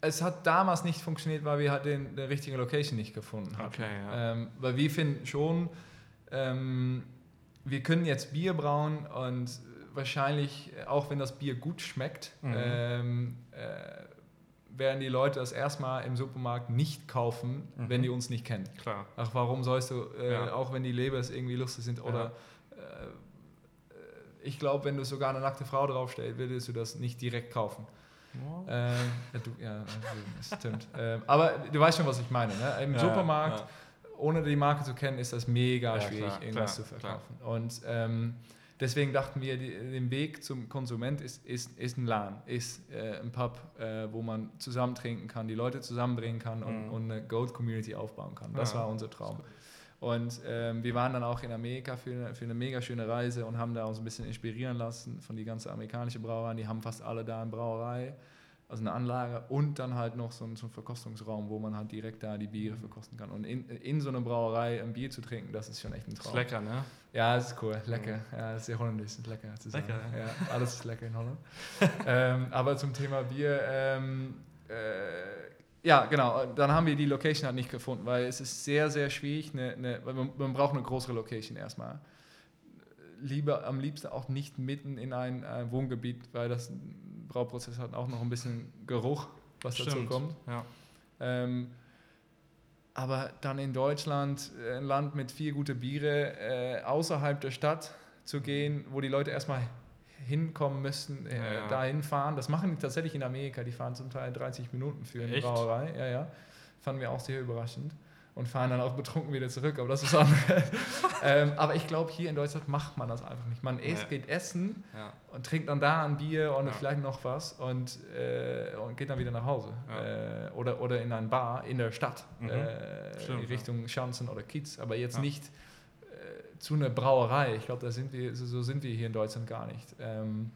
es hat damals nicht funktioniert, weil wir halt den, die richtige Location nicht gefunden haben. Okay, ja. Ähm, weil wir finden schon, ähm, wir können jetzt Bier brauen und wahrscheinlich, auch wenn das Bier gut schmeckt, Mhm. ähm, äh, werden die Leute das erstmal im Supermarkt nicht kaufen, Mhm. wenn die uns nicht kennen. Klar. Ach, warum sollst du, äh, Ja. auch wenn die Lebers irgendwie lustig sind oder ich glaube, wenn du sogar eine nackte Frau draufstellst, würdest du das nicht direkt kaufen. Ähm, ja, du, ja, das stimmt. ähm, aber du weißt schon, was ich meine. Ne? Im Ja, Supermarkt, ohne die Marke zu kennen, ist das mega schwierig, klar, irgendwas klar, zu verkaufen. Und ähm, deswegen dachten wir, die, den Weg zum Konsument ist, ist, ist ein Laden, ist äh, ein Pub, äh, wo man zusammen trinken kann, die Leute zusammenbringen kann und, Mhm. und eine Gold-Community aufbauen kann. Das war unser Traum. Und ähm, wir waren dann auch in Amerika für eine, für eine mega schöne Reise und haben da uns ein bisschen inspirieren lassen von die ganze amerikanische Brauerei. Die haben fast alle da eine Brauerei, also eine Anlage und dann halt noch so ein, so ein Verkostungsraum, wo man halt direkt da die Biere verkosten kann. Und in, in so einer Brauerei ein Bier zu trinken, das ist schon echt ein Ist Traum. lecker, ne? Ja, das ist cool, lecker. Ja, das ist sehr holländisch, ist lecker zu sagen. Lecker, ja. alles ist lecker in Holland. (laughs) ähm, aber zum Thema Bier, ähm, äh, ja, genau, dann haben wir die Location halt nicht gefunden, weil es ist sehr, sehr schwierig, eine, eine, man, man braucht eine größere Location erstmal. Lieber, am liebsten auch nicht mitten in ein äh, Wohngebiet, weil das Brauprozess hat auch noch ein bisschen Geruch, was dazu Stimmt. kommt. Ja. Ähm, aber dann in Deutschland, äh, ein Land mit vier gute Biere, äh, außerhalb der Stadt zu gehen, wo die Leute erstmal hinkommen müssen, äh, Ja, ja. dahin fahren. Das machen die tatsächlich in Amerika. Die fahren zum Teil 30 Minuten für eine Echt? Brauerei. Ja, ja. Fanden wir auch sehr überraschend. Und fahren dann auch betrunken wieder zurück. Aber das ist andere. (laughs) ähm, aber ich glaube, hier in Deutschland macht man das einfach nicht. Man isst, geht essen und trinkt dann da ein Bier und vielleicht noch was und, äh, und geht dann wieder nach Hause. Äh, oder, oder in ein Bar in der Stadt, Mhm. äh, Stimmt, in Richtung Schanzen oder Kiez, aber jetzt nicht zu einer Brauerei. Ich glaube, so, sind wir hier in Deutschland gar nicht. Ähm,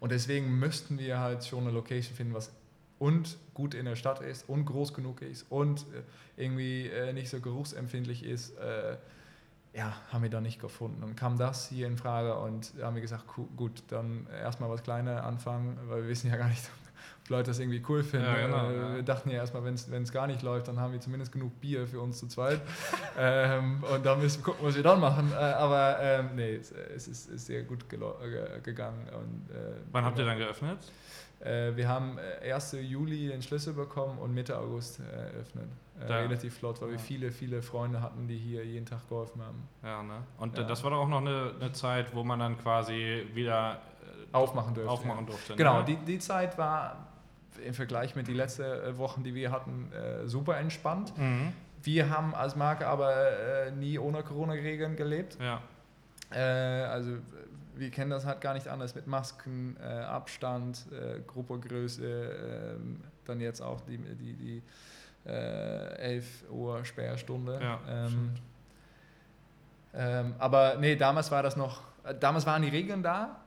und deswegen müssten wir halt schon eine Location finden, was und gut in der Stadt ist und groß genug ist und äh, irgendwie äh, nicht so geruchsempfindlich ist. Äh, ja, haben wir da nicht gefunden. Und kam das hier in Frage und haben wir gesagt, gut, dann erstmal was Kleines anfangen, weil wir wissen ja gar nicht, Leute das irgendwie cool finden. Ja, genau, äh, ja. Wir dachten ja erstmal, wenn es gar nicht läuft, dann haben wir zumindest genug Bier für uns zu zweit. (laughs) ähm, und dann müssen wir gucken, was wir dann machen. Äh, aber ähm, nee, es, es ist, ist, sehr gut gegangen. Und, äh, Wann habt ihr dann geöffnet? Äh, wir haben 1. Äh, Juli den Schlüssel bekommen und Mitte August eröffnet. Äh, relativ flott, weil ja. wir viele, viele Freunde hatten, die hier jeden Tag geholfen haben. Ja, ne? Und das war doch auch noch eine, eine, Zeit, wo man dann quasi wieder aufmachen durfte. Aufmachen durfte genau, ne? die, die Zeit war im Vergleich mit den letzten Wochen, die wir hatten, super entspannt. Mhm. Wir haben als Marke aber nie ohne Corona-Regeln gelebt. Ja. also wir kennen das halt gar nicht anders mit Masken, äh, Abstand, äh, Gruppegröße, äh, dann jetzt auch die, die, die äh, 11 Uhr Sperrstunde. Ja, ähm, ähm, aber nee, damals war das noch, äh, damals waren die Regeln da,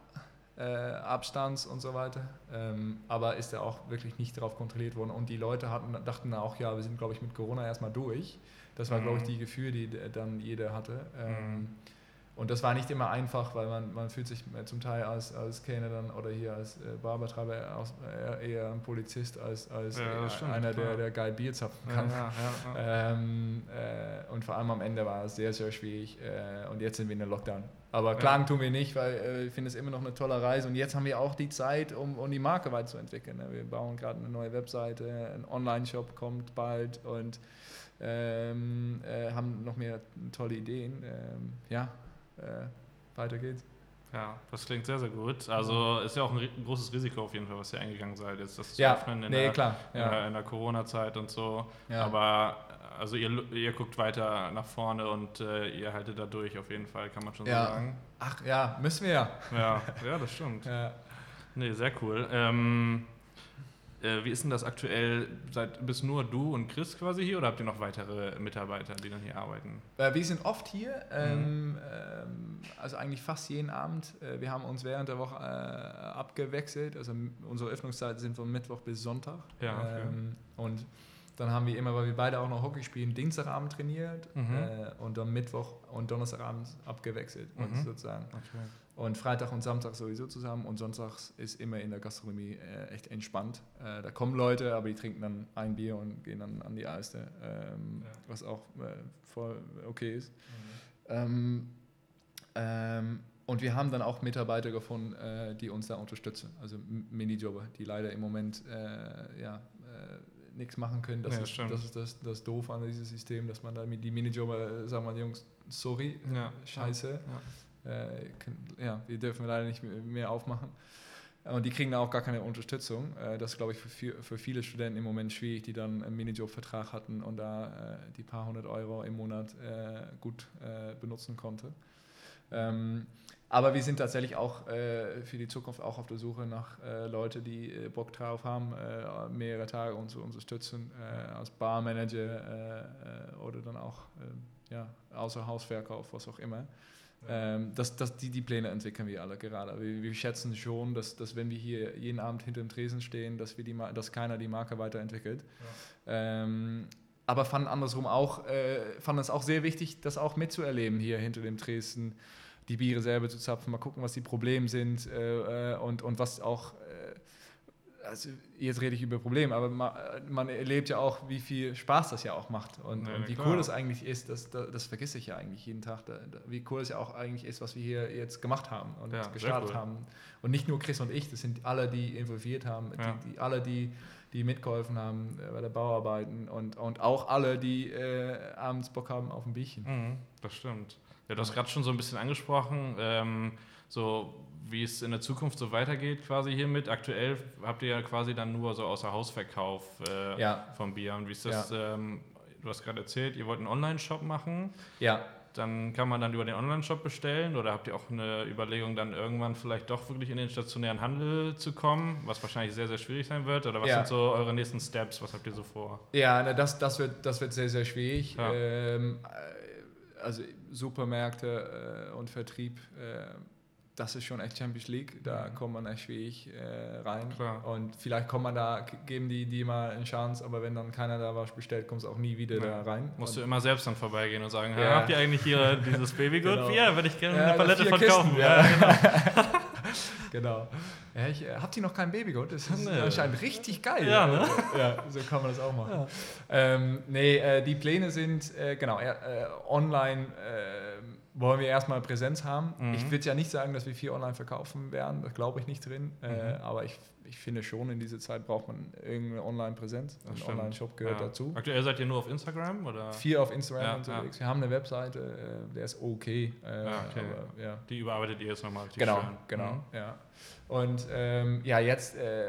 äh, Abstands und so weiter, ähm, aber ist ja auch wirklich nicht darauf kontrolliert worden und die Leute hatten, dachten auch, ja, wir sind glaube ich mit Corona erstmal durch. Das war mhm. glaube ich die Gefühl, die dann jeder hatte. Ähm, mhm. Und das war nicht immer einfach, weil man, man fühlt sich zum Teil als, als Kellner dann oder hier als äh, Barbetreiber eher ein Polizist als, als ja, stimmt, einer, der, der geil Bier zapfen kann. Ja, ja, ähm, äh, und vor allem am Ende war es sehr, sehr schwierig. Äh, und jetzt sind wir in der Lockdown. Aber klagen tun wir nicht, weil äh, ich finde es immer noch eine tolle Reise. Und jetzt haben wir auch die Zeit, um, um die Marke weiterzuentwickeln. Ne? Wir bauen gerade eine neue Webseite, ein Online-Shop kommt bald und ähm, äh, haben noch mehr tolle Ideen. Ähm, ja, äh, weiter geht's. Ja, das klingt sehr, sehr gut. Also ist ja auch ein, großes Risiko auf jeden Fall, was ihr eingegangen seid, jetzt das ja, öffnen in, nee, der, ja. der, Corona-Zeit und so. Ja. Aber also ihr, ihr guckt weiter nach vorne und äh, ihr haltet da durch auf jeden Fall, kann man schon ja. so sagen. Ach ja, müssen wir ja. Ja, ja das stimmt. ja. Nee, sehr cool. Ähm, äh, wie ist denn das aktuell? Seid, bist nur du und Chris quasi hier oder habt ihr noch weitere Mitarbeiter, die dann hier arbeiten? Äh, wir sind oft hier, mhm. ähm, ähm, also eigentlich fast jeden Abend. Äh, wir haben uns während der Woche äh, abgewechselt. Also unsere Öffnungszeiten sind von Mittwoch bis Sonntag. Ja, okay. ähm, und dann haben wir immer, weil wir beide auch noch Hockey spielen, Dienstagabend trainiert mhm. Äh, und dann Mittwoch und Donnerstagabend abgewechselt, mhm. sozusagen. Okay. Und Freitag und Samstag sowieso zusammen und Sonntags ist immer in der Gastronomie äh, echt entspannt. Äh, da kommen Leute, aber die trinken dann ein Bier und gehen dann an die Alster, ähm, ja. was auch äh, voll okay ist. Mhm. Ähm, ähm, und wir haben dann auch Mitarbeiter gefunden, äh, die uns da unterstützen, also Minijobber, die leider im Moment äh, ja, nichts machen können. Das, ja, ist, das ist das, das Doof an diesem System, dass man da mit die Minijobber, sagen wir Jungs, sorry, ja. scheiße. Ja äh, ja, die dürfen wir leider nicht mehr aufmachen. Und die kriegen da auch gar keine Unterstützung. Äh, das ist, glaube ich, für, für viele Studenten im Moment schwierig, die dann einen Minijob-Vertrag hatten und da äh, die paar hundert Euro im Monat gut benutzen konnten. Ähm, aber wir sind tatsächlich auch äh, für die Zukunft auch auf der Suche nach äh, Leuten, die äh, Bock drauf haben, mehrere Tage uns zu unterstützen, als Barmanager oder dann auch ja, außer Hausverkauf, was auch immer. Ähm, das, das, die, die Pläne entwickeln wir alle gerade. Wir, wir schätzen schon, dass, dass wenn wir hier jeden Abend hinter dem Tresen stehen, dass, wir die, dass keiner die Marke weiterentwickelt. Ja. Ähm, aber fanden andersrum auch, äh, fanden es auch sehr wichtig, das auch mitzuerleben hier hinter dem Tresen, die Biere selber zu zapfen, mal gucken, was die Probleme sind äh, äh und, und was auch also jetzt rede ich über Probleme, aber man, man, erlebt ja auch, wie viel Spaß das ja auch macht und, ja, und wie klar. cool das eigentlich ist, das, das, das, vergesse ich ja eigentlich jeden Tag, da, da, wie cool es ja auch eigentlich ist, was wir hier jetzt gemacht haben und ja, gestartet cool. haben. Und nicht nur Chris und ich, das sind alle, die involviert haben, ja. die, die, alle, die, die mitgeholfen haben äh, bei der Bauarbeiten und, und auch alle, die äh, abends Bock haben auf ein Bierchen. Mhm, das stimmt. Ja, du hast gerade schon so ein bisschen angesprochen, ähm, so wie es in der Zukunft so weitergeht quasi hiermit. Aktuell habt ihr ja quasi dann nur so außer Hausverkauf äh, ja. vom Bier. Und wie ist das? Ja. Ähm, du hast gerade erzählt, ihr wollt einen Online-Shop machen. Ja. Dann kann man dann über den Online-Shop bestellen oder habt ihr auch eine Überlegung, dann irgendwann vielleicht doch wirklich in den stationären Handel zu kommen, was wahrscheinlich sehr, sehr schwierig sein wird? Oder was ja. sind so eure nächsten Steps? Was habt ihr so vor? Ja, das, das, wird, das wird sehr, sehr schwierig. Ja. Ähm, also Supermärkte äh, und Vertrieb äh, das ist schon echt Champions League. Da Mhm. kommt man echt schwierig äh, rein. Klar. Und vielleicht kommt man da, geben die, die mal eine Chance, aber wenn dann keiner da was bestellt, kommst du auch nie wieder Ja. da rein. Musst und, du immer selbst dann vorbeigehen und sagen, Ja. habt ihr eigentlich hier (laughs) dieses Babygut? Genau. Ja, würde ich gerne Ja, eine Palette verkaufen. Kisten, ja. ja. (laughs) genau. Ja, ich, äh, habt ihr noch kein Babygoat? Das ist Nee. anscheinend richtig geil. Ja, ne? Ja, so kann man das auch machen. Ja. Ähm, nee, äh, die Pläne sind, äh, genau, äh, online äh, wollen wir erstmal Präsenz haben. Mhm. Ich würde ja nicht sagen, dass wir viel online verkaufen werden, das glaube ich nicht drin, äh, Mhm. aber ich, ich finde schon, in dieser Zeit braucht man irgendeine Online-Präsenz. Ein. Online-Shop gehört Ja. dazu. Aktuell seid ihr nur auf Instagram? Oder? Viel auf Instagram Ja, unterwegs. Wir haben eine Webseite, äh, der ist okay. Äh, Ja, okay. Aber, ja. Die überarbeitet ihr jetzt nochmal Genau, schön. genau, Mhm. ja. Und ähm, ja, jetzt, äh,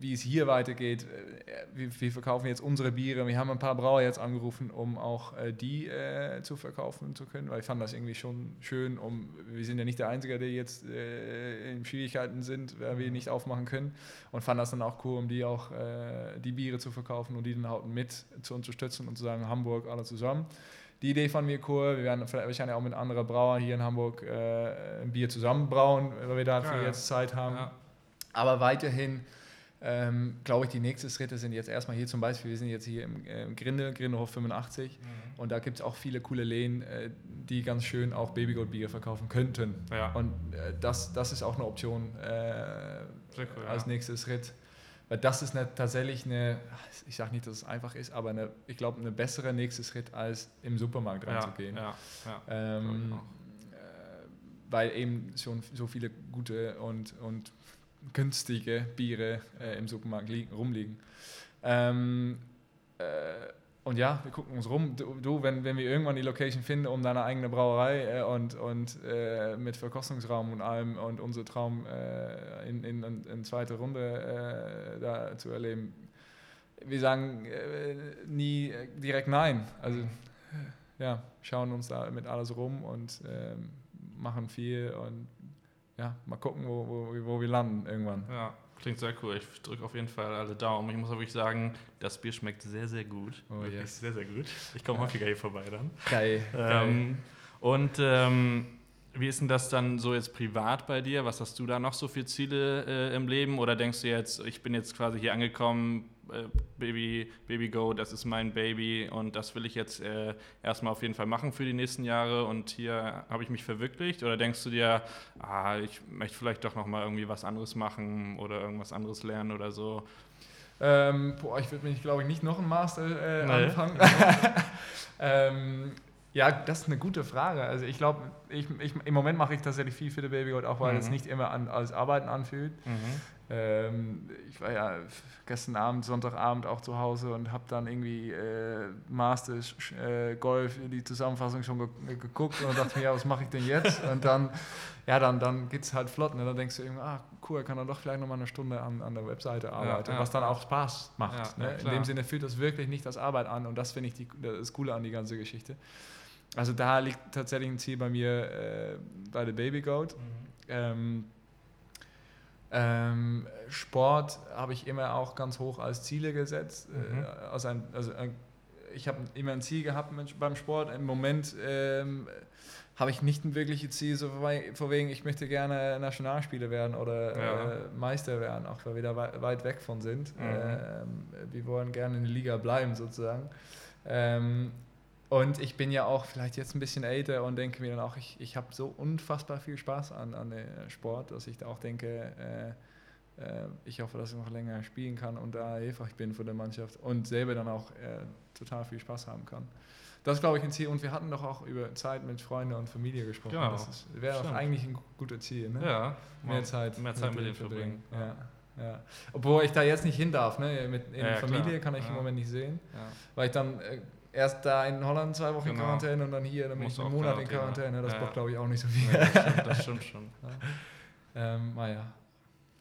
wie es hier weitergeht, äh, wir, wir verkaufen jetzt unsere Biere. Wir haben ein paar Brauer jetzt angerufen, um auch äh, die äh, zu verkaufen zu können, weil ich fand das irgendwie schon schön. Um, wir sind ja nicht der Einzige, der jetzt äh, in Schwierigkeiten sind, weil wir nicht aufmachen können. Und fand das dann auch cool, um die auch äh, die Biere zu verkaufen und die dann auch mit zu unterstützen und zu sagen, Hamburg, alle zusammen. Die Idee fanden wir cool. Wir werden vielleicht wahrscheinlich auch mit anderen Brauern hier in Hamburg äh, ein Bier zusammen brauen, weil wir dafür ja. jetzt Zeit haben. Ja. Aber weiterhin ähm, glaube ich, die nächsten Schritte sind jetzt erstmal hier zum Beispiel, wir sind jetzt hier im, äh, im Grindel, Grindelhof 85 Mhm. und da gibt es auch viele coole Läden, äh, die ganz schön auch Babygoat Bier verkaufen könnten. Ja. Und äh, das, das ist auch eine Option äh, cool, als ja. nächster Schritt. Weil das ist eine, tatsächlich eine, ich sage nicht, dass es einfach ist, aber eine, ich glaube, eine bessere nächste Schritt, als im Supermarkt reinzugehen. ja. Ähm, äh, weil eben schon so viele gute und, und günstige Biere äh, im Supermarkt liegen, rumliegen. Ähm, äh, und ja, wir gucken uns rum. Du, du, wenn, wenn wir irgendwann die Location finden, um deine eigene Brauerei äh, und, und äh, mit Verkostungsraum und allem und unser Traum äh, in, in, in, zweiter Runde äh, da zu erleben, wir sagen nie direkt nein. Also ja, schauen uns da mit alles rum und ähm, machen viel und ja, mal gucken, wo, wo, wo wir landen irgendwann. Ja, klingt sehr cool. Ich drücke auf jeden Fall alle Daumen. Ich muss auch wirklich sagen, das Bier schmeckt sehr, sehr gut. Oh, Wirklich yes. Sehr, sehr gut. Ich komme häufiger hier vorbei dann. Geil. Ähm, und ähm, wie ist denn das dann so jetzt privat bei dir? Was hast du da noch so für Ziele äh, im Leben? Oder denkst du jetzt, ich bin jetzt quasi hier angekommen, äh, Baby, Baby Go, das ist mein Baby und das will ich jetzt äh, erstmal auf jeden Fall machen für die nächsten Jahre und hier habe ich mich verwirklicht? Oder denkst du dir, ah, ich möchte vielleicht doch nochmal irgendwie was anderes machen oder irgendwas anderes lernen oder so? Ähm, boah, ich würde mich, glaube ich, nicht noch einen Master äh, anfangen. (laughs) (laughs) ähm, ja, das ist eine gute Frage. Also ich glaube, ich, ich, im Moment mache ich tatsächlich viel für die Babygoat, auch weil Mhm. es nicht immer an, als Arbeiten anfühlt. Ähm, ich war ja gestern Abend, Sonntagabend auch zu Hause und habe dann irgendwie äh, Masters äh, Golf die Zusammenfassung schon ge geguckt und dachte mir, ja, was mache ich denn jetzt? Und dann, ja, dann, dann geht es halt flott. Ne? Dann denkst du irgendwie, ah, cool, kann dann doch vielleicht nochmal eine Stunde an, an der Webseite arbeiten, ja. was dann auch Spaß macht. Ja, ne? ja, In dem Sinne fühlt das wirklich nicht als Arbeit an und das finde ich die, das Coole an die ganze Geschichte. Also da liegt tatsächlich ein Ziel bei mir äh, bei der Baby Goat. Ähm, ähm, Sport habe ich immer auch ganz hoch als Ziele gesetzt. Mhm. Äh, aus ein, also ein, ich habe immer ein Ziel gehabt beim Sport. Im Moment ähm, habe ich nicht ein wirkliches Ziel, so vor wegen, ich möchte gerne Nationalspieler werden oder Ja. äh, Meister werden, auch weil wir da wei weit weg von sind. Mhm. Ähm, wir wollen gerne in der Liga bleiben sozusagen. Ähm, und ich bin ja auch vielleicht jetzt ein bisschen älter und denke mir dann auch, ich, ich habe so unfassbar viel Spaß an, an dem Sport, dass ich da auch denke, äh, äh, ich hoffe, dass ich noch länger spielen kann und da hilfreich bin für die Mannschaft und selber dann auch äh, total viel Spaß haben kann. Das ist, glaube ich, ein Ziel. Und wir hatten doch auch über Zeit mit Freunden und Familie gesprochen. Genau. Das wäre auch eigentlich ein gu- guter Ziel. Ne? Ja, Mehr Zeit, mehr Zeit mit denen denen verbringen. Ja. Ja. Obwohl ich da jetzt nicht hin darf. Ne? Mit, in Ja, Familie klar. kann ich Ja. im Moment nicht sehen. Weil ich dann äh, erst da in Holland zwei Wochen in Genau. Quarantäne und dann hier, dann bin ich einen Monat in Quarantäne. Das Ja. braucht, glaube ich, auch nicht so viel. Ja, das, stimmt, das stimmt schon. (laughs) ähm, naja.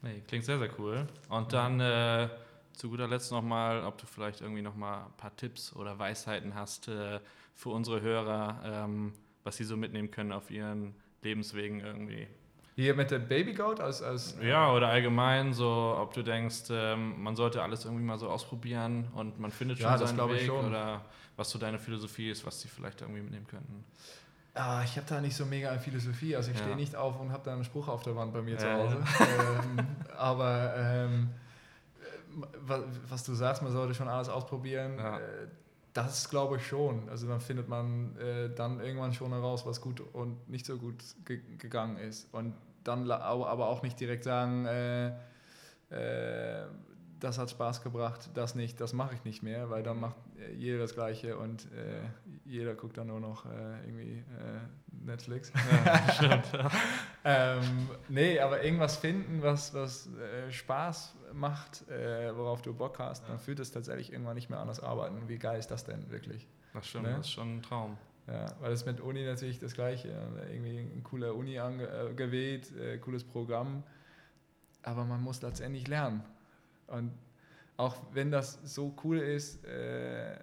Nee, klingt sehr, sehr cool. Und dann äh, zu guter Letzt nochmal, ob du vielleicht irgendwie nochmal ein paar Tipps oder Weisheiten hast äh, für unsere Hörer, ähm, was sie so mitnehmen können auf ihren Lebenswegen irgendwie. Hier mit der Baby Goat als, als Ja, oder allgemein so, ob du denkst, ähm, man sollte alles irgendwie mal so ausprobieren und man findet schon Ja, das seinen glaube ich Weg schon. oder was so deine Philosophie ist, was sie vielleicht irgendwie mitnehmen könnten. Ah, ich habe da nicht so mega eine Philosophie. Also ich Ja. stehe nicht auf und habe da einen Spruch auf der Wand bei mir zu Ja, Hause. ähm, aber ähm, wa- was du sagst, man sollte schon alles ausprobieren. Ja. Äh, das glaube ich schon. Also dann findet man äh, dann irgendwann schon heraus, was gut und nicht so gut ge gegangen ist. Und dann aber auch nicht direkt sagen, äh, äh, das hat Spaß gebracht, das nicht, das mache ich nicht mehr, weil dann macht äh, jeder das Gleiche und äh, jeder guckt dann nur noch äh, irgendwie äh, Netflix. Ja, stimmt. Ja. (laughs) ähm, nee, aber irgendwas finden, was, was äh, Spaß macht, äh, worauf du Bock hast, dann fühlt es tatsächlich irgendwann nicht mehr anders arbeiten. Wie geil ist das denn wirklich? Das stimmt, Ne? das ist schon ein Traum. Ja, weil es mit Uni natürlich das Gleiche. ja. Irgendwie ein cooler Uni ange gewählt, äh, cooles Programm. Aber man muss letztendlich lernen. Und auch wenn das so cool ist, äh,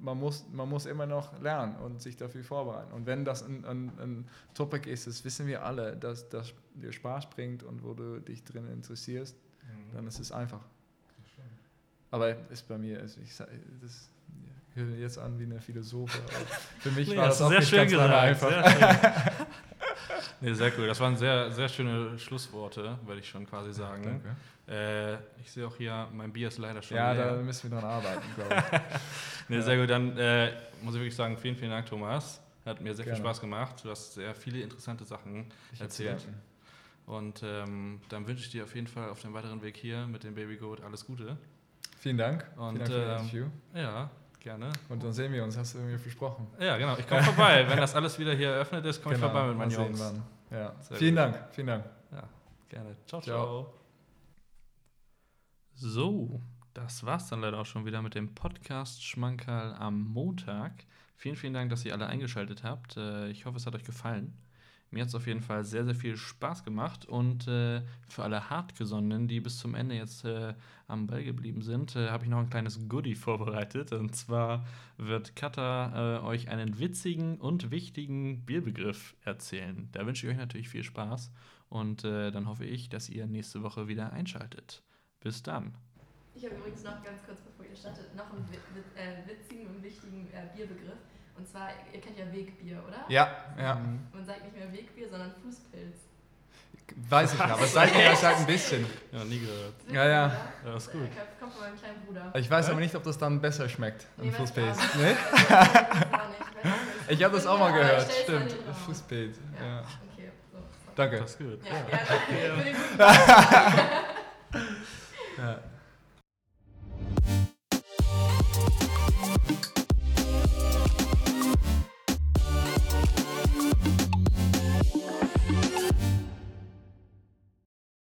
man, muss, man muss immer noch lernen und sich dafür vorbereiten. Und wenn das ein, ein, ein Topic ist, das wissen wir alle, dass das dir Spaß bringt und wo du dich drin interessierst, dann ist es einfach. Aber ist bei mir, also ich sag, das sich jetzt an wie eine Philosoph. aber Für mich (laughs) Nee, war das du auch sehr nicht schön ganz gesagt. einfach. (laughs) Nee, sehr cool. Das waren sehr, sehr schöne Schlussworte, würde ich schon quasi sagen. Danke. Äh, ich sehe auch hier, mein Bier ist leider schon Ja, leer. da müssen wir dran arbeiten, glaube (laughs) ich. Nee, Ja. sehr gut. Dann äh, muss ich wirklich sagen, vielen, vielen Dank, Thomas. Hat mir sehr Gerne. viel Spaß gemacht. Du hast sehr viele interessante Sachen Ich erzählt. Und ähm, dann wünsche ich dir auf jeden Fall auf dem weiteren Weg hier mit dem Baby Goat alles Gute. Vielen Dank. Und, Vielen Dank für das ähm. Ja, gerne. Und dann sehen wir uns, hast du mir versprochen. Ja, genau. Ich komme vorbei. Wenn das alles wieder hier eröffnet ist, komme ich Genau, vorbei mit meinen Jungs. wann. Ja. Sehr Vielen gut. Dank, vielen Dank. Ja, gerne. Ciao, Ciao. ciao. So, das war's dann leider auch schon wieder mit dem Podcast Schmankerl am Montag. Vielen, vielen Dank, dass ihr alle eingeschaltet habt. Äh, Ich hoffe, es hat euch gefallen. Mir hat es auf jeden Fall sehr, sehr viel Spaß gemacht und äh, für alle Hartgesonnenen, die bis zum Ende jetzt äh, am Ball geblieben sind, äh, habe ich noch ein kleines Goodie vorbereitet. Und zwar wird Katha äh, euch einen witzigen und wichtigen Bierbegriff erzählen. Da wünsche ich euch natürlich viel Spaß und äh, dann hoffe ich, dass ihr nächste Woche wieder einschaltet. Bis dann. Ich habe übrigens noch ganz kurz, bevor ihr startet, noch einen äh, witzigen und wichtigen Bierbegriff. Und zwar, ihr kennt ja Wegbier, oder? Ja, ja. Man sagt nicht mehr Wegbier, sondern Fußpilz. Weiß ich ja, aber sag mir das halt ein bisschen. Ja, nie gehört. Ist Ja, ja. Ja, ist gut. Kommt von meinem kleinen Bruder. Ich weiß aber nicht, ob das dann besser schmeckt, ein Fußpilz. nicht. Ich nicht. Nicht. (laughs) Habe das auch mal gehört, stimmt. Fußpilz. Ja, Ja. okay. So. Danke. Das ist gut. Ja, (laughs) guten (laughs) Ja.